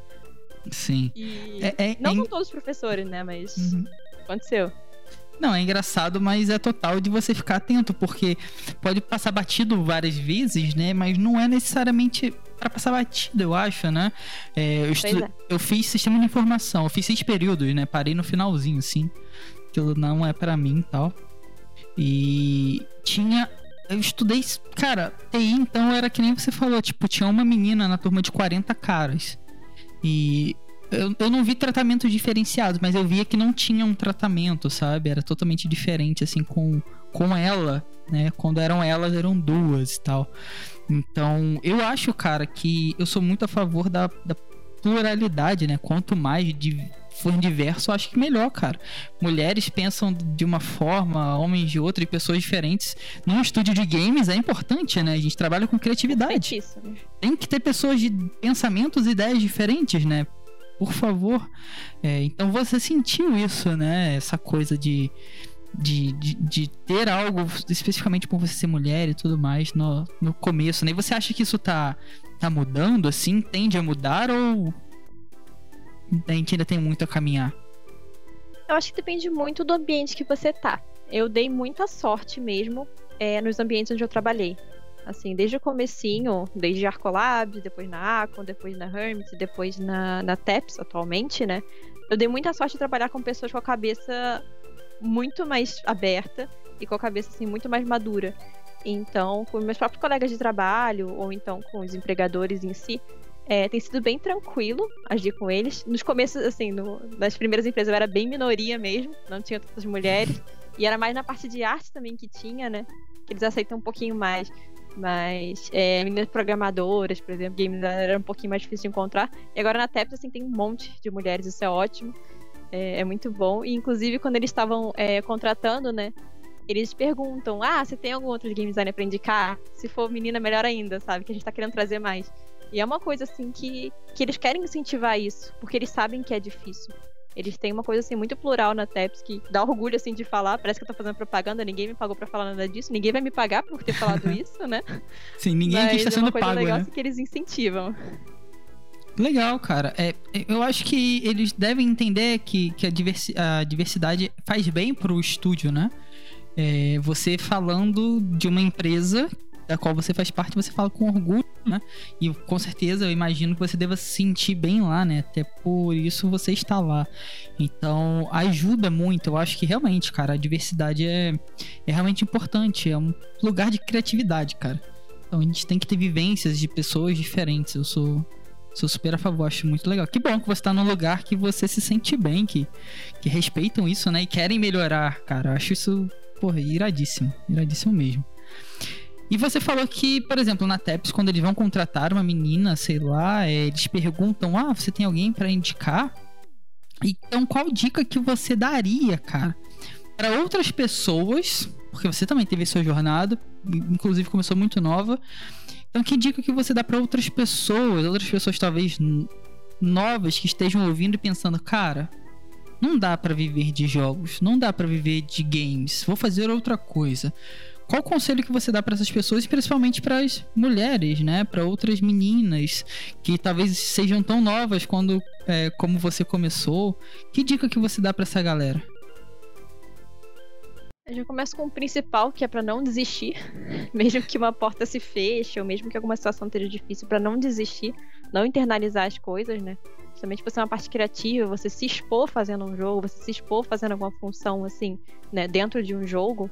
Sim. E... É, é, não é... com todos os professores, né? Mas uhum. aconteceu. Não, é engraçado, mas é total de você ficar atento, porque pode passar batido várias vezes, né? Mas não é necessariamente para passar batido, eu acho, né? É, eu, estu... é. eu, fiz sistema de informação, eu fiz seis períodos, né? Parei no finalzinho, assim. Aquilo não é para mim e tal. E tinha. Eu estudei. Cara, TI, então era que nem você falou, tipo, tinha uma menina na turma de 40 caras. E eu, eu não vi tratamentos diferenciados, mas eu via que não tinha um tratamento, sabe? Era totalmente diferente, assim, com, com ela, né? Quando eram elas, eram duas e tal. Então, eu acho, cara, que eu sou muito a favor da, da pluralidade, né? Quanto mais de, for diverso, eu acho que melhor, cara. Mulheres pensam de uma forma, homens de outra e pessoas diferentes. Num estúdio de games é importante, né? A gente trabalha com criatividade. Tem que ter pessoas de pensamentos e ideias diferentes, né? Por favor. É, então você sentiu isso, né? Essa coisa de, de, de, de, ter algo especificamente por você ser mulher e tudo mais no, no começo, né? E você acha que isso tá, tá mudando, assim? Tende a mudar ou a gente ainda tem muito a caminhar? Eu acho que depende muito do ambiente que você tá. Eu dei muita sorte mesmo é, nos ambientes onde eu trabalhei. Assim, desde o comecinho, desde Arcolab, depois na Acon, depois na Hermit, depois na, na TEPS atualmente, né? Eu dei muita sorte de trabalhar com pessoas com a cabeça muito mais aberta e com a cabeça assim muito mais madura. Então, com meus próprios colegas de trabalho ou então com os empregadores em si, é, tem sido bem tranquilo agir com eles. Nos começos, assim, no, nas primeiras empresas eu era bem minoria mesmo, não tinha tantas mulheres. E era mais na parte de arte também que tinha, né? Que eles aceitam um pouquinho mais. Mas é, meninas programadoras, por exemplo, games era um pouquinho mais difícil de encontrar. E agora na TEPS, assim, tem um monte de mulheres, isso é ótimo. É, é muito bom. E inclusive quando eles estavam é, contratando, né? Eles perguntam: Ah, você tem algum outro game designer pra indicar? Se for menina, melhor ainda, sabe? Que a gente tá querendo trazer mais. E é uma coisa assim que, que eles querem incentivar isso, porque eles sabem que é difícil. Eles têm uma coisa assim muito plural na TEPS que dá orgulho assim de falar. Parece que eu tô fazendo propaganda, ninguém me pagou para falar nada disso, ninguém vai me pagar por ter falado isso, né? Sim, ninguém aqui está é sendo é pago, legal né? que eles incentivam. Legal, cara. É, eu acho que eles devem entender que, que a, diversi a diversidade faz bem pro estúdio, né? É, você falando de uma empresa da qual você faz parte, você fala com orgulho, né? E com certeza eu imagino que você deva se sentir bem lá, né? Até por isso você está lá. Então, ajuda muito. Eu acho que realmente, cara, a diversidade é, é realmente importante. É um lugar de criatividade, cara. Então a gente tem que ter vivências de pessoas diferentes. Eu sou Sou super a favor, acho muito legal. Que bom que você tá num lugar que você se sente bem, que, que respeitam isso, né? E querem melhorar, cara. Acho isso, porra, iradíssimo. Iradíssimo mesmo. E você falou que, por exemplo, na TEPS, quando eles vão contratar uma menina, sei lá, é, eles perguntam: ah, você tem alguém para indicar? Então, qual dica que você daria, cara, para outras pessoas? Porque você também teve sua jornada, inclusive começou muito nova. Então, que dica que você dá para outras pessoas, outras pessoas talvez novas que estejam ouvindo e pensando, cara, não dá para viver de jogos, não dá para viver de games, vou fazer outra coisa. Qual o conselho que você dá para essas pessoas principalmente para as mulheres, né, para outras meninas que talvez sejam tão novas quando é, como você começou? Que dica que você dá para essa galera? Eu já começo com o principal, que é para não desistir, mesmo que uma porta se feche, ou mesmo que alguma situação esteja difícil, para não desistir, não internalizar as coisas, né? Justamente você é uma parte criativa, você se expor fazendo um jogo, você se expor fazendo alguma função assim, né, dentro de um jogo,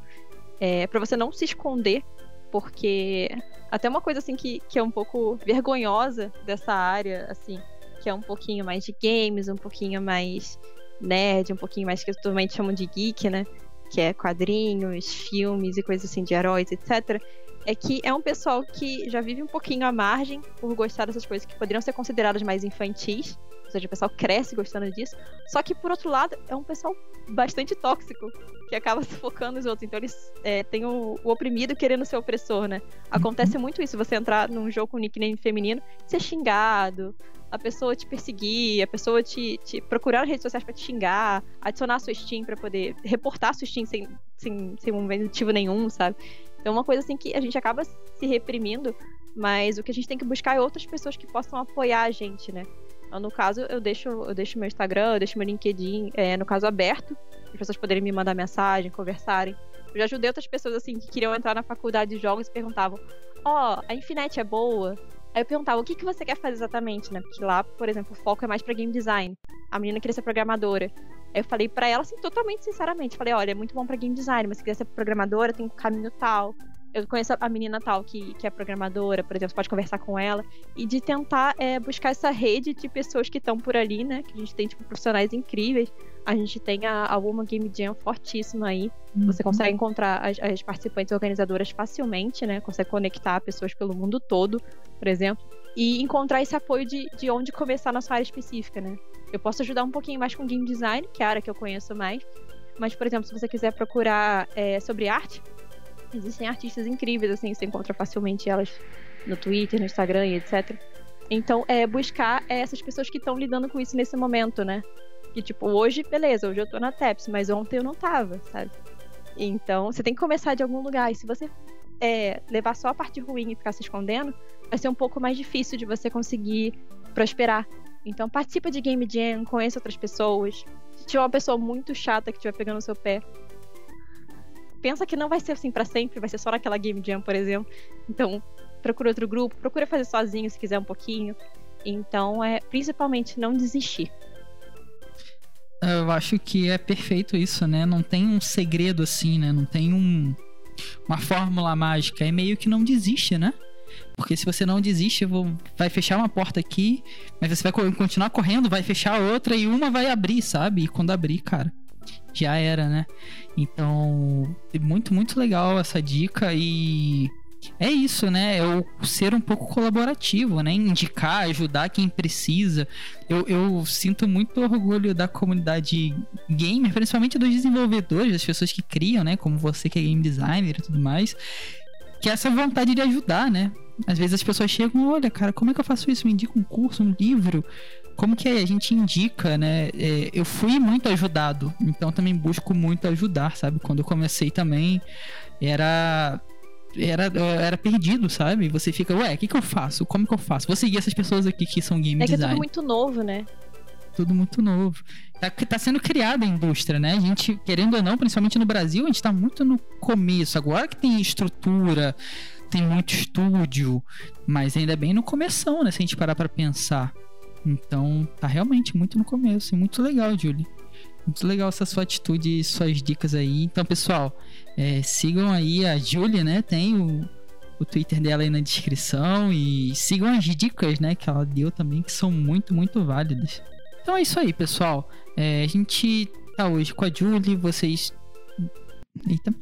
é, para você não se esconder, porque até uma coisa assim que, que é um pouco vergonhosa dessa área, assim, que é um pouquinho mais de games, um pouquinho mais nerd, um pouquinho mais que atualmente chamam de geek, né? que é quadrinhos, filmes e coisas assim de heróis, etc., é que é um pessoal que já vive um pouquinho à margem por gostar dessas coisas que poderiam ser consideradas mais infantis. Ou seja, o pessoal cresce gostando disso. Só que, por outro lado, é um pessoal bastante tóxico, que acaba sufocando os outros. Então, eles é, têm o, o, oprimido querendo ser opressor, né? Acontece muito isso, você entrar num jogo com nickname feminino, ser xingado, a pessoa te perseguir, a pessoa te, te procurar nas redes sociais para te xingar, adicionar a sua Steam para poder reportar a sua Steam sem, sem, sem um motivo nenhum, sabe? Então, é uma coisa assim que a gente acaba se reprimindo, mas o que a gente tem que buscar é outras pessoas que possam apoiar a gente, né? Então, no caso, eu deixo, eu deixo meu Instagram, eu deixo meu LinkedIn, é, no caso, aberto, as pessoas poderem me mandar mensagem, conversarem. Eu já ajudei outras pessoas, assim, que queriam entrar na faculdade de jogos e perguntavam: Ó, oh, a Infinite é boa? Aí eu perguntava, o que, que você quer fazer exatamente, né? Porque lá, por exemplo, o foco é mais para game design. A menina queria ser programadora. Aí eu falei para ela, assim, totalmente sinceramente. Falei, olha, é muito bom para game design, mas se quiser ser programadora, tem um caminho tal. Eu conheço a menina tal que, que é programadora, por exemplo, você pode conversar com ela. E de tentar é, buscar essa rede de pessoas que estão por ali, né? Que a gente tem, tipo, profissionais incríveis. A gente tem a, a Woman Game Jam fortíssima aí. Uhum. Você consegue encontrar as, as participantes organizadoras facilmente, né? Consegue conectar pessoas pelo mundo todo por exemplo, e encontrar esse apoio de, de onde começar na sua área específica, né? Eu posso ajudar um pouquinho mais com game design, que é a área que eu conheço mais, mas, por exemplo, se você quiser procurar é, sobre arte, existem artistas incríveis, assim, você encontra facilmente elas no Twitter, no Instagram e etc. Então, é buscar essas pessoas que estão lidando com isso nesse momento, né? Que, tipo, hoje, beleza, hoje eu tô na TEPS, mas ontem eu não tava, sabe? Então, você tem que começar de algum lugar. E se você é, levar só a parte ruim e ficar se escondendo, vai ser um pouco mais difícil de você conseguir prosperar. Então, participa de Game Jam, conheça outras pessoas. Se tiver uma pessoa muito chata que estiver pegando o seu pé, pensa que não vai ser assim para sempre, vai ser só naquela Game Jam, por exemplo. Então, procura outro grupo, procura fazer sozinho se quiser um pouquinho. Então, é principalmente não desistir. Eu acho que é perfeito isso, né? Não tem um segredo assim, né? Não tem um, uma fórmula mágica. É meio que não desiste, né? Porque se você não desiste, vou, vai fechar uma porta aqui, mas você vai continuar correndo, vai fechar outra e uma vai abrir, sabe? E quando abrir, cara, já era, né? Então, muito, muito legal essa dica e é isso, né? É o ser um pouco colaborativo, né? Indicar, ajudar quem precisa. Eu, eu sinto muito orgulho da comunidade gamer, principalmente dos desenvolvedores, das pessoas que criam, né? Como você que é game designer e tudo mais. Que é essa vontade de ajudar, né? Às vezes as pessoas chegam, olha, cara, como é que eu faço isso? Me indica um curso, um livro. Como que a gente indica, né? É, eu fui muito ajudado, então também busco muito ajudar, sabe? Quando eu comecei também, era era, era perdido, sabe? Você fica, ué, o que, que eu faço? Como que eu faço? Vou seguir essas pessoas aqui que são game é design. É tudo muito novo, né? Tudo muito novo. Tá, tá sendo criada a indústria, né? A gente, querendo ou não, principalmente no Brasil, a gente tá muito no começo. Agora que tem estrutura, tem muito estúdio, mas ainda bem no começo, né? Se a gente parar pra pensar. Então, tá realmente muito no começo. E muito legal, Julie. Muito legal essa sua atitude e suas dicas aí. Então, pessoal, é, sigam aí a Julie, né? Tem o, o Twitter dela aí na descrição e sigam as dicas, né? Que ela deu também, que são muito, muito válidas. Então é isso aí, pessoal. É, a gente tá hoje com a Julie, vocês. Eita.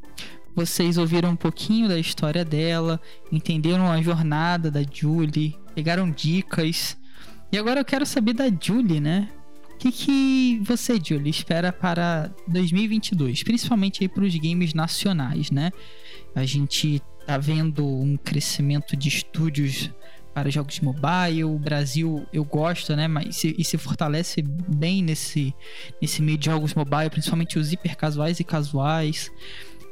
Vocês ouviram um pouquinho da história dela, entenderam a jornada da Julie, pegaram dicas. E agora eu quero saber da Julie, né? que, que você, Julie, espera para 2022? Principalmente aí para os games nacionais, né? A gente tá vendo um crescimento de estúdios para jogos mobile. O Brasil, eu gosto, né? Mas se, e se fortalece bem nesse, nesse meio de jogos mobile, principalmente os hiper casuais e casuais.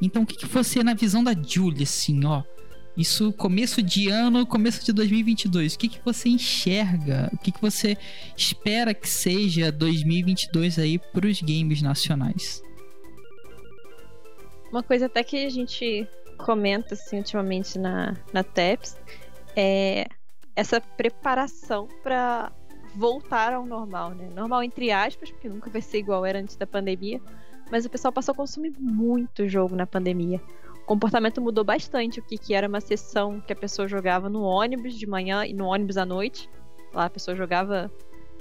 Então, o que, que você, na visão da Julie, assim, ó, isso começo de ano, começo de 2022. O que, que você enxerga? O que, que você espera que seja 2022 aí para os games nacionais? Uma coisa até que a gente comenta assim ultimamente na na TEPS é essa preparação para voltar ao normal, né? Normal entre aspas, porque nunca vai ser igual era antes da pandemia, mas o pessoal passou a consumir muito jogo na pandemia comportamento mudou bastante. O que, que era uma sessão que a pessoa jogava no ônibus de manhã e no ônibus à noite. Lá a pessoa jogava,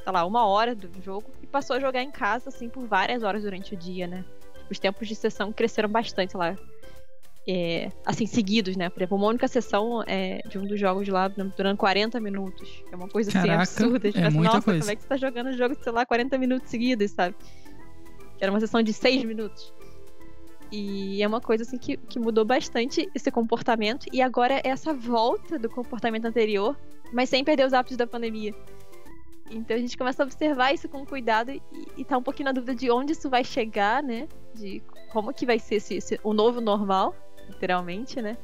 sei lá, uma hora do jogo e passou a jogar em casa, assim, por várias horas durante o dia, né? Os tempos de sessão cresceram bastante lá. É, assim, seguidos, né? Por exemplo, uma única sessão é, de um dos jogos lá durando 40 minutos. É uma coisa assim Caraca, absurda. É pensa, Nossa, coisa. como é que você tá jogando um jogo, sei lá, 40 minutos seguidos, sabe? Era uma sessão de 6 minutos. E é uma coisa assim que, que mudou bastante esse comportamento. E agora é essa volta do comportamento anterior, mas sem perder os hábitos da pandemia. Então a gente começa a observar isso com cuidado e, e tá um pouquinho na dúvida de onde isso vai chegar, né? De como que vai ser esse, esse o novo normal, literalmente, né?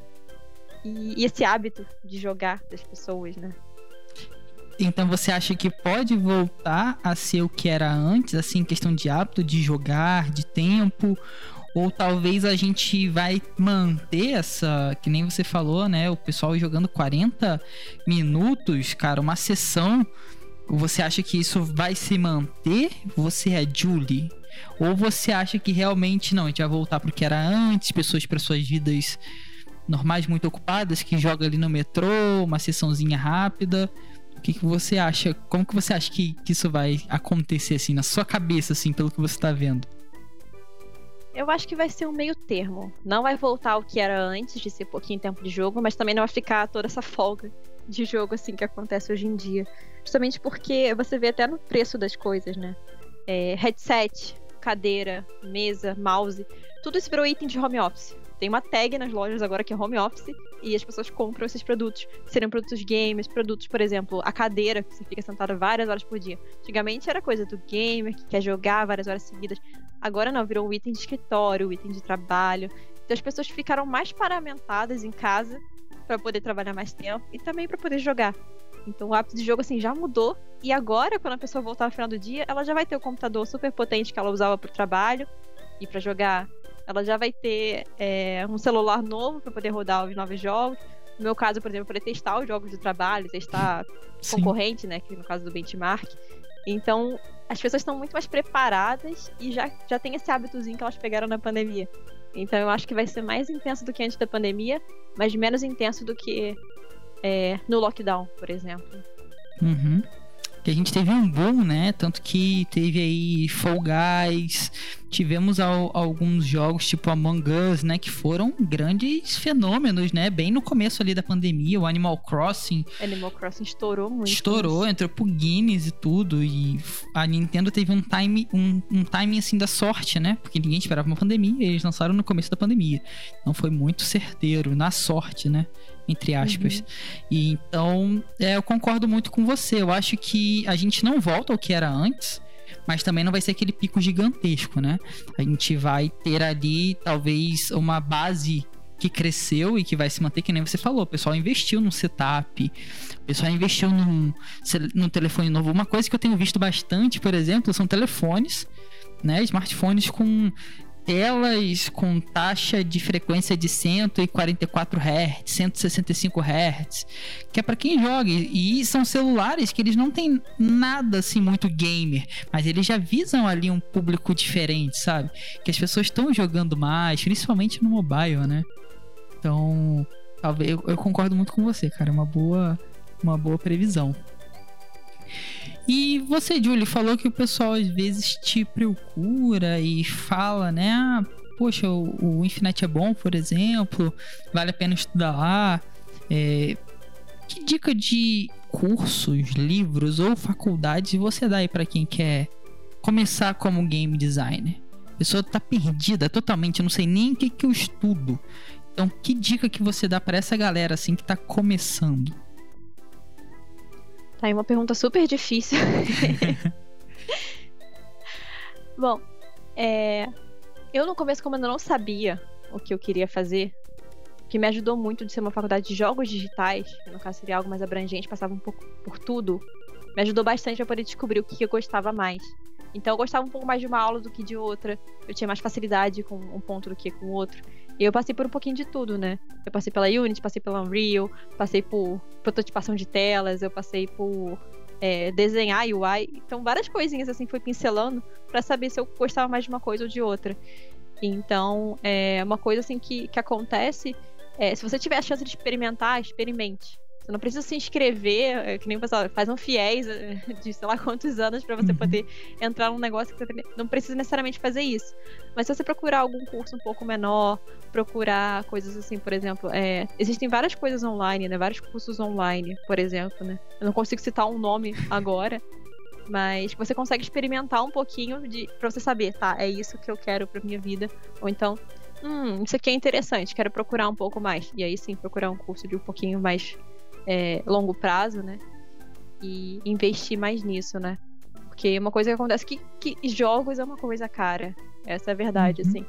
E, e esse hábito de jogar das pessoas, né? Então você acha que pode voltar a ser o que era antes, assim, questão de hábito de jogar, de tempo? Ou talvez a gente vai manter essa, que nem você falou, né? O pessoal jogando 40 minutos, cara, uma sessão. Você acha que isso vai se manter? Você é Julie? Ou você acha que realmente não, a gente vai voltar pro que era antes, pessoas para suas vidas normais muito ocupadas, que joga ali no metrô, uma sessãozinha rápida. O que, que você acha? Como que você acha que, que isso vai acontecer assim na sua cabeça assim, pelo que você tá vendo? Eu acho que vai ser um meio termo. Não vai voltar ao que era antes de ser pouquinho tempo de jogo, mas também não vai ficar toda essa folga de jogo assim que acontece hoje em dia. Justamente porque você vê até no preço das coisas, né? É, headset, cadeira, mesa, mouse, tudo isso virou item de home office. Tem uma tag nas lojas agora que é home office e as pessoas compram esses produtos. Seriam produtos games, produtos, por exemplo, a cadeira, que você fica sentado várias horas por dia. Antigamente era coisa do gamer que quer jogar várias horas seguidas. Agora não, virou um item de escritório, um item de trabalho. Então as pessoas ficaram mais paramentadas em casa para poder trabalhar mais tempo e também para poder jogar. Então o hábito de jogo assim já mudou e agora quando a pessoa voltar no final do dia, ela já vai ter o computador super potente que ela usava para o trabalho e para jogar. Ela já vai ter é, um celular novo para poder rodar os novos jogos. No meu caso, por exemplo, poder testar os jogos do trabalho, testar Sim. concorrente, né, que no caso do benchmark. Então, as pessoas estão muito mais preparadas e já, já tem esse hábitozinho que elas pegaram na pandemia. Então, eu acho que vai ser mais intenso do que antes da pandemia, mas menos intenso do que é, no lockdown, por exemplo. Uhum que a gente teve um boom, né? Tanto que teve aí Fall Guys, tivemos ao, alguns jogos tipo Among Us, né? Que foram grandes fenômenos, né? Bem no começo ali da pandemia, o Animal Crossing. Animal Crossing estourou muito. Estourou, isso. entrou pro Guinness e tudo. E a Nintendo teve um time, um, um timing assim da sorte, né? Porque ninguém esperava uma pandemia e eles lançaram no começo da pandemia. Então foi muito certeiro, na sorte, né? entre aspas. Uhum. E então, é, eu concordo muito com você. Eu acho que a gente não volta ao que era antes, mas também não vai ser aquele pico gigantesco, né? A gente vai ter ali talvez uma base que cresceu e que vai se manter, que nem você falou. O pessoal investiu no setup, o pessoal investiu num, num telefone novo. Uma coisa que eu tenho visto bastante, por exemplo, são telefones, né? Smartphones com telas com taxa de frequência de 144 Hz, 165 Hz, que é para quem joga. E são celulares que eles não têm nada assim muito gamer, mas eles já visam ali um público diferente, sabe? Que as pessoas estão jogando mais, principalmente no mobile, né? Então, talvez eu, eu concordo muito com você, cara, é uma boa uma boa previsão. E você, Julie, falou que o pessoal às vezes te procura e fala, né? Ah, poxa, o, o Infinite é bom, por exemplo, vale a pena estudar lá. É, que dica de cursos, livros ou faculdades você dá aí para quem quer começar como game designer? A pessoa tá perdida totalmente, não sei nem o que, que eu estudo. Então, que dica que você dá para essa galera assim que tá começando? Tá aí uma pergunta super difícil. Bom, é... eu no começo, como eu não sabia o que eu queria fazer, o que me ajudou muito de ser uma faculdade de jogos digitais, que no caso seria algo mais abrangente, passava um pouco por tudo, me ajudou bastante a poder descobrir o que eu gostava mais. Então eu gostava um pouco mais de uma aula do que de outra, eu tinha mais facilidade com um ponto do que com o outro. E eu passei por um pouquinho de tudo, né? Eu passei pela Unity, passei pela Unreal, passei por prototipação de telas, eu passei por é, desenhar UI. Então, várias coisinhas assim fui pincelando para saber se eu gostava mais de uma coisa ou de outra. Então, é uma coisa assim que, que acontece. É, se você tiver a chance de experimentar, experimente. Você não precisa se inscrever, é, que nem o pessoal faz um fiéis é, de sei lá quantos anos para você uhum. poder entrar num negócio que você não precisa necessariamente fazer isso. Mas se você procurar algum curso um pouco menor, procurar coisas assim, por exemplo, é, existem várias coisas online, né? Vários cursos online, por exemplo, né? Eu não consigo citar um nome agora, mas você consegue experimentar um pouquinho de para você saber, tá, é isso que eu quero para minha vida, ou então, hum, isso aqui é interessante, quero procurar um pouco mais. E aí sim, procurar um curso de um pouquinho mais é, longo prazo, né? E investir mais nisso, né? Porque uma coisa que acontece é que, que jogos é uma coisa cara. Essa é a verdade, uhum. assim.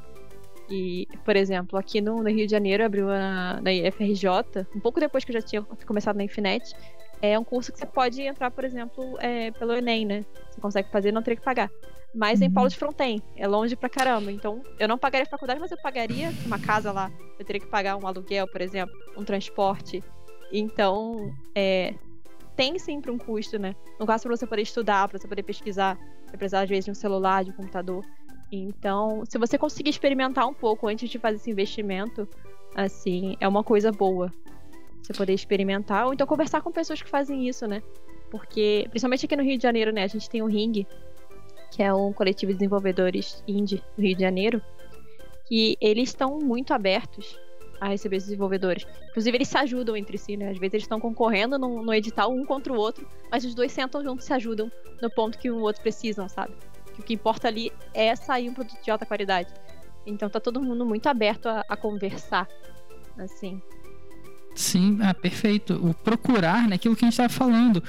E, por exemplo, aqui no, no, Rio de Janeiro abriu na, na IFRJ, um pouco depois que eu já tinha começado na Infinet, é um curso que você pode entrar, por exemplo, é, pelo Enem, né? Você consegue fazer não teria que pagar. Mas uhum. em Paulo de Fronten, é longe pra caramba. Então, eu não pagaria a faculdade, mas eu pagaria uma casa lá. Eu teria que pagar um aluguel, por exemplo, um transporte. Então, é, tem sempre um custo, né? No caso, para você poder estudar, para você poder pesquisar, você precisar, às vezes, de um celular, de um computador. Então, se você conseguir experimentar um pouco antes de fazer esse investimento, assim, é uma coisa boa. Você poder experimentar, ou então conversar com pessoas que fazem isso, né? Porque, principalmente aqui no Rio de Janeiro, né? A gente tem o Ring, que é um coletivo de desenvolvedores indie do Rio de Janeiro, que eles estão muito abertos a receber os desenvolvedores. Inclusive, eles se ajudam entre si, né? Às vezes eles estão concorrendo no, no edital um contra o outro, mas os dois sentam juntos e se ajudam no ponto que um outro precisam, sabe? Que o que importa ali é sair um produto de alta qualidade. Então tá todo mundo muito aberto a, a conversar, assim. Sim, ah, perfeito. O procurar, né? Aquilo que a gente estava falando.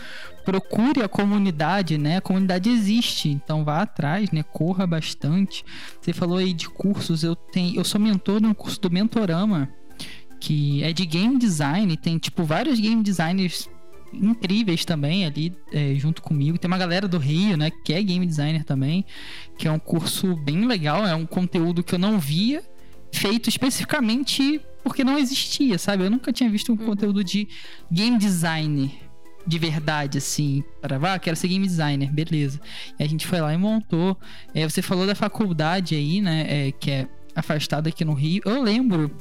Procure a comunidade, né? A comunidade existe, então vá atrás, né? Corra bastante. Você falou aí de cursos, eu tenho, eu sou mentor de um curso do Mentorama, que é de game design, tem tipo vários game designers incríveis também ali é, junto comigo. Tem uma galera do Rio, né, que é game designer também, que é um curso bem legal, é um conteúdo que eu não via feito especificamente porque não existia, sabe? Eu nunca tinha visto um uhum. conteúdo de game design de verdade, assim, para ah, quero ser game designer, beleza. E a gente foi lá e montou. É, você falou da faculdade aí, né, é, que é afastada aqui no Rio. Eu lembro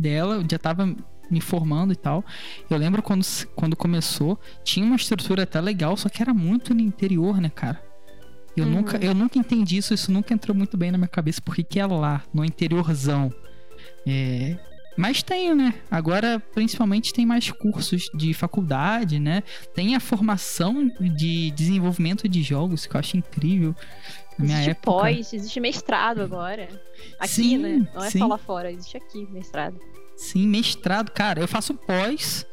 dela, já tava me formando e tal. Eu lembro quando, quando começou, tinha uma estrutura até legal, só que era muito no interior, né, cara? Eu, uhum. nunca, eu nunca entendi isso, isso nunca entrou muito bem na minha cabeça, porque que é lá, no interiorzão. É, mas tem, né? Agora, principalmente, tem mais cursos de faculdade, né? Tem a formação de desenvolvimento de jogos, que eu acho incrível. Na minha existe época... pós, existe mestrado agora. Aqui, sim, né? Não é sim. só lá fora, existe aqui mestrado. Sim, mestrado. Cara, eu faço pós,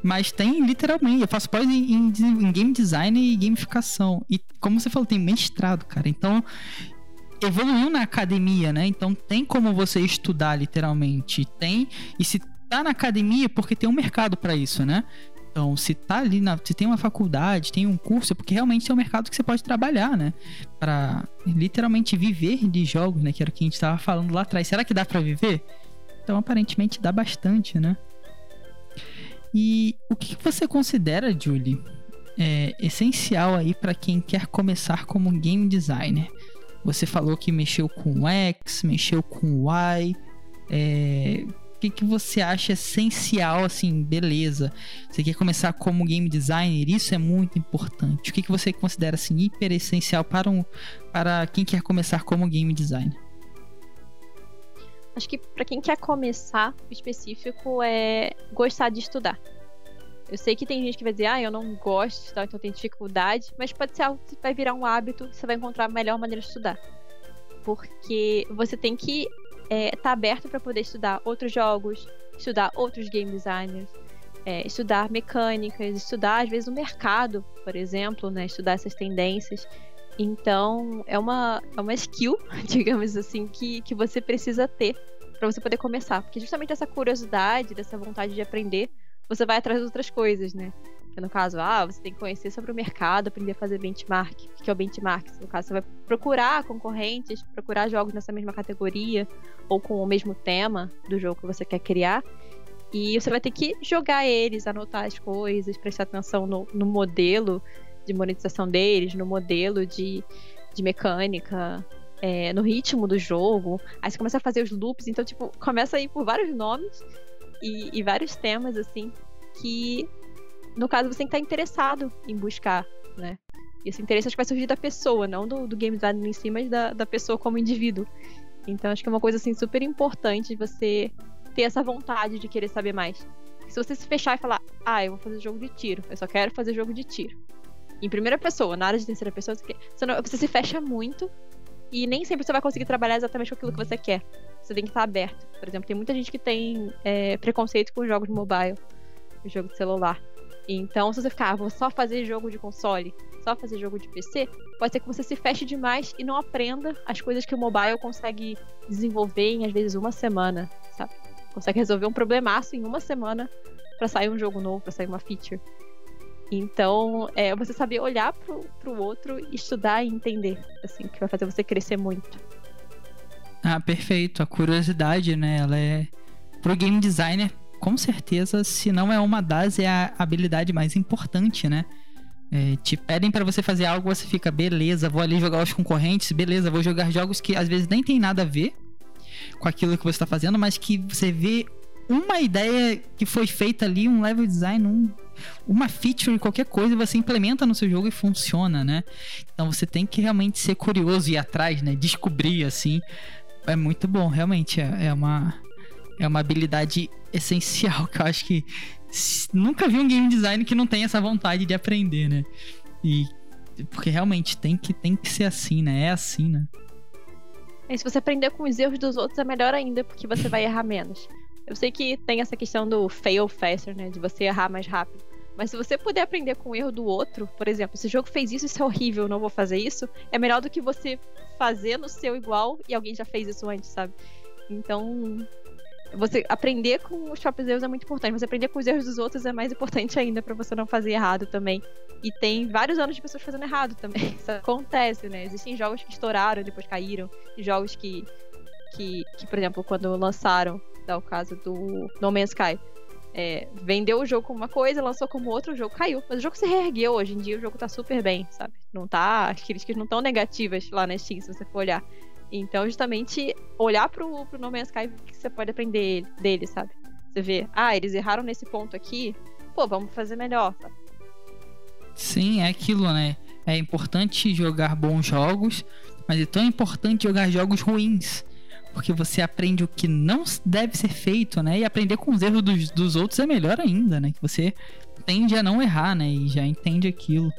mas tem literalmente. Eu faço pós em, em, em, game design e gamificação. E como você falou, tem mestrado, cara. Então, evoluiu na academia, né? Então, tem como você estudar literalmente. Tem. E se tá na academia, porque tem um mercado para isso, né? Então, se tá ali na, se tem uma faculdade, tem um curso, é porque realmente é um mercado que você pode trabalhar, né? Para literalmente viver de jogos, né? Que era o que a gente estava falando lá atrás. Será que dá para viver? Então, aparentemente, dá bastante, né? E o que você considera, Julie, é, essencial aí para quem quer começar como game designer? Você falou que mexeu com X, mexeu com Y. É, o que, que você acha essencial, assim, beleza? Você quer começar como game designer? Isso é muito importante. O que, que você considera, assim, hiper essencial para, um, para quem quer começar como game designer? Acho que para quem quer começar, o específico é gostar de estudar. Eu sei que tem gente que vai dizer, ah, eu não gosto de estudar, então tenho dificuldade, mas pode ser algo que vai virar um hábito, você vai encontrar a melhor maneira de estudar. Porque você tem que estar é, tá aberto para poder estudar outros jogos, estudar outros game designers, é, estudar mecânicas, estudar às vezes o mercado, por exemplo, né, estudar essas tendências. Então, é uma, é uma skill, digamos assim, que, que você precisa ter para você poder começar. Porque justamente essa curiosidade, dessa vontade de aprender, você vai atrás de outras coisas, né? Que no caso, ah, você tem que conhecer sobre o mercado, aprender a fazer benchmark. O que é o benchmark? No caso, você vai procurar concorrentes, procurar jogos nessa mesma categoria ou com o mesmo tema do jogo que você quer criar. E você vai ter que jogar eles, anotar as coisas, prestar atenção no, no modelo de monetização deles, no modelo de, de mecânica, é, no ritmo do jogo. Aí você começa a fazer os loops, então, tipo, começa a ir por vários nomes e, e vários temas, assim, que, no caso, você tem que estar interessado em buscar, né? E esse interesse acho que vai surgir da pessoa, não do, do game design em si, mas da, da pessoa como indivíduo. Então acho que é uma coisa assim super importante você ter essa vontade de querer saber mais. Se você se fechar e falar, ah, eu vou fazer jogo de tiro, eu só quero fazer jogo de tiro em primeira pessoa, na área de terceira pessoa, você, não, você se fecha muito e nem sempre você vai conseguir trabalhar exatamente com aquilo que você quer. Você tem que estar aberto. Por exemplo, tem muita gente que tem é, preconceito com jogos de mobile, jogo de celular. Então, se você ficar, ah, vou só fazer jogo de console, só fazer jogo de PC, pode ser que você se feche demais e não aprenda as coisas que o mobile consegue desenvolver em às vezes uma semana, sabe? Consegue resolver um problemaço em uma semana para sair um jogo novo, para sair uma feature. Então, é você saber olhar pro, pro outro, estudar e entender, assim, que vai fazer você crescer muito. Ah, perfeito. A curiosidade, né? Ela é. Pro game designer, com certeza, se não é uma das, é a habilidade mais importante, né? É, te pedem para você fazer algo, você fica, beleza, vou ali jogar os concorrentes, beleza, vou jogar jogos que às vezes nem tem nada a ver com aquilo que você está fazendo, mas que você vê uma ideia que foi feita ali, um level design, um, uma feature, qualquer coisa, você implementa no seu jogo e funciona, né? Então você tem que realmente ser curioso e ir atrás, né? Descobrir, assim. É muito bom, realmente. É, é uma, é uma habilidade essencial que eu acho que nunca vi um game design que não tem essa vontade de aprender, né? E porque realmente tem que, tem que ser assim, né? É assim, né? E se você aprender com os erros dos outros, é melhor ainda, porque você vai errar menos. Eu sei que tem essa questão do fail faster, né? De você errar mais rápido. Mas se você puder aprender com o erro do outro, por exemplo, esse jogo fez isso, isso é horrível, não vou fazer isso, é melhor do que você fazer no seu igual e alguém já fez isso antes, sabe? Então, você aprender com os próprios erros é muito importante. Você aprender com os erros dos outros é mais importante ainda para você não fazer errado também. E tem vários anos de pessoas fazendo errado também. Isso acontece, né? Existem jogos que estouraram e depois caíram, jogos que, que, que por exemplo, quando lançaram, dá o caso do No Man's Sky, é, vendeu o jogo como uma coisa, lançou como outra, o jogo caiu. Mas o jogo se reergueu hoje em dia, o jogo tá super bem, sabe? Não tá. As críticas não estão negativas lá na Steam, se você for olhar. Então, justamente, olhar pro, pro No Man's Sky que você pode aprender dele, sabe? Você vê, ah, eles erraram nesse ponto aqui, pô, vamos fazer melhor, sabe? Sim, é aquilo, né? É importante jogar bons jogos, mas é tão importante jogar jogos ruins porque você aprende o que não deve ser feito, né? E aprender com os erros dos, dos outros é melhor ainda, né? Que você tende a não errar, né? E já entende aquilo.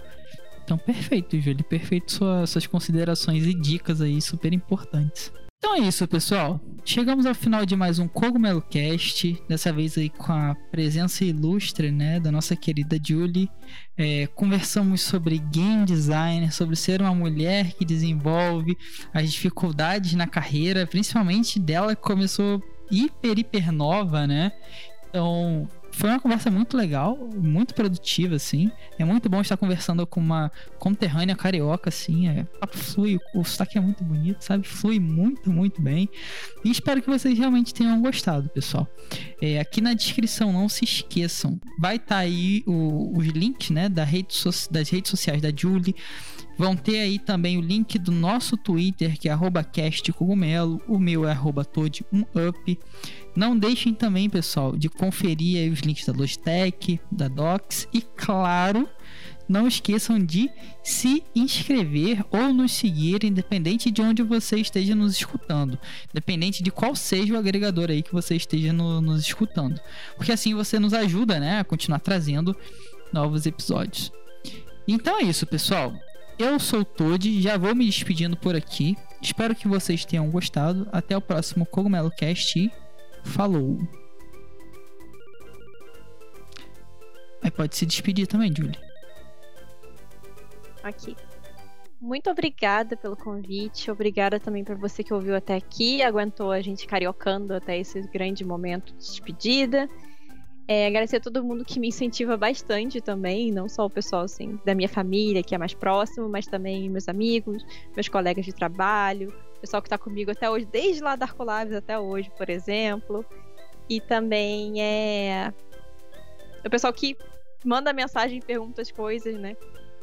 Então, perfeito, Júlio. Perfeito sua, suas considerações e dicas aí super importantes. Então é isso, pessoal. Chegamos ao final de mais um Cogumelo Cast. Dessa vez aí com a presença ilustre, né, da nossa querida Julie. É, conversamos sobre game design, sobre ser uma mulher que desenvolve as dificuldades na carreira, principalmente dela que começou hiper, hiper nova, né? Então, foi uma conversa muito legal, muito produtiva, assim. É muito bom estar conversando com uma conterrânea carioca, assim. É, flui, o sotaque é muito bonito, sabe? Flui muito, muito bem. E espero que vocês realmente tenham gostado, pessoal. É, aqui na descrição, não se esqueçam, vai estar tá aí o, os links, né, da rede so das redes sociais da Julie. Vão ter aí também o link do nosso Twitter, que é castcogumelo. O meu é toad1up. Não deixem também, pessoal, de conferir os links da Logitech, da Docs e, claro, não esqueçam de se inscrever ou nos seguir, independente de onde você esteja nos escutando, independente de qual seja o agregador aí que você esteja no, nos escutando, porque assim você nos ajuda, né, a continuar trazendo novos episódios. Então é isso, pessoal. Eu sou o Toad, já vou me despedindo por aqui. Espero que vocês tenham gostado. Até o próximo Cogumelo Cast falou. Aí pode se despedir também, Julie. Aqui. Muito obrigada pelo convite, obrigada também por você que ouviu até aqui, aguentou a gente cariocando até esse grande momento de despedida. É, agradecer a todo mundo que me incentiva bastante também, não só o pessoal assim, da minha família, que é mais próximo, mas também meus amigos, meus colegas de trabalho, pessoal que está comigo até hoje, desde lá da Arcolabs até hoje, por exemplo. E também é o pessoal que manda mensagem e pergunta as coisas, né?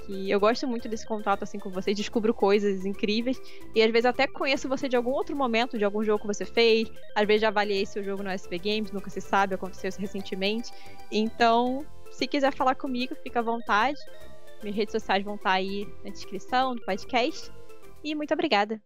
Que eu gosto muito desse contato assim com vocês, descubro coisas incríveis e às vezes até conheço você de algum outro momento, de algum jogo que você fez. Às vezes já avaliei seu jogo no SB Games, nunca se sabe, aconteceu isso recentemente. Então, se quiser falar comigo, fica à vontade. Minhas redes sociais vão estar aí na descrição do podcast. E muito obrigada.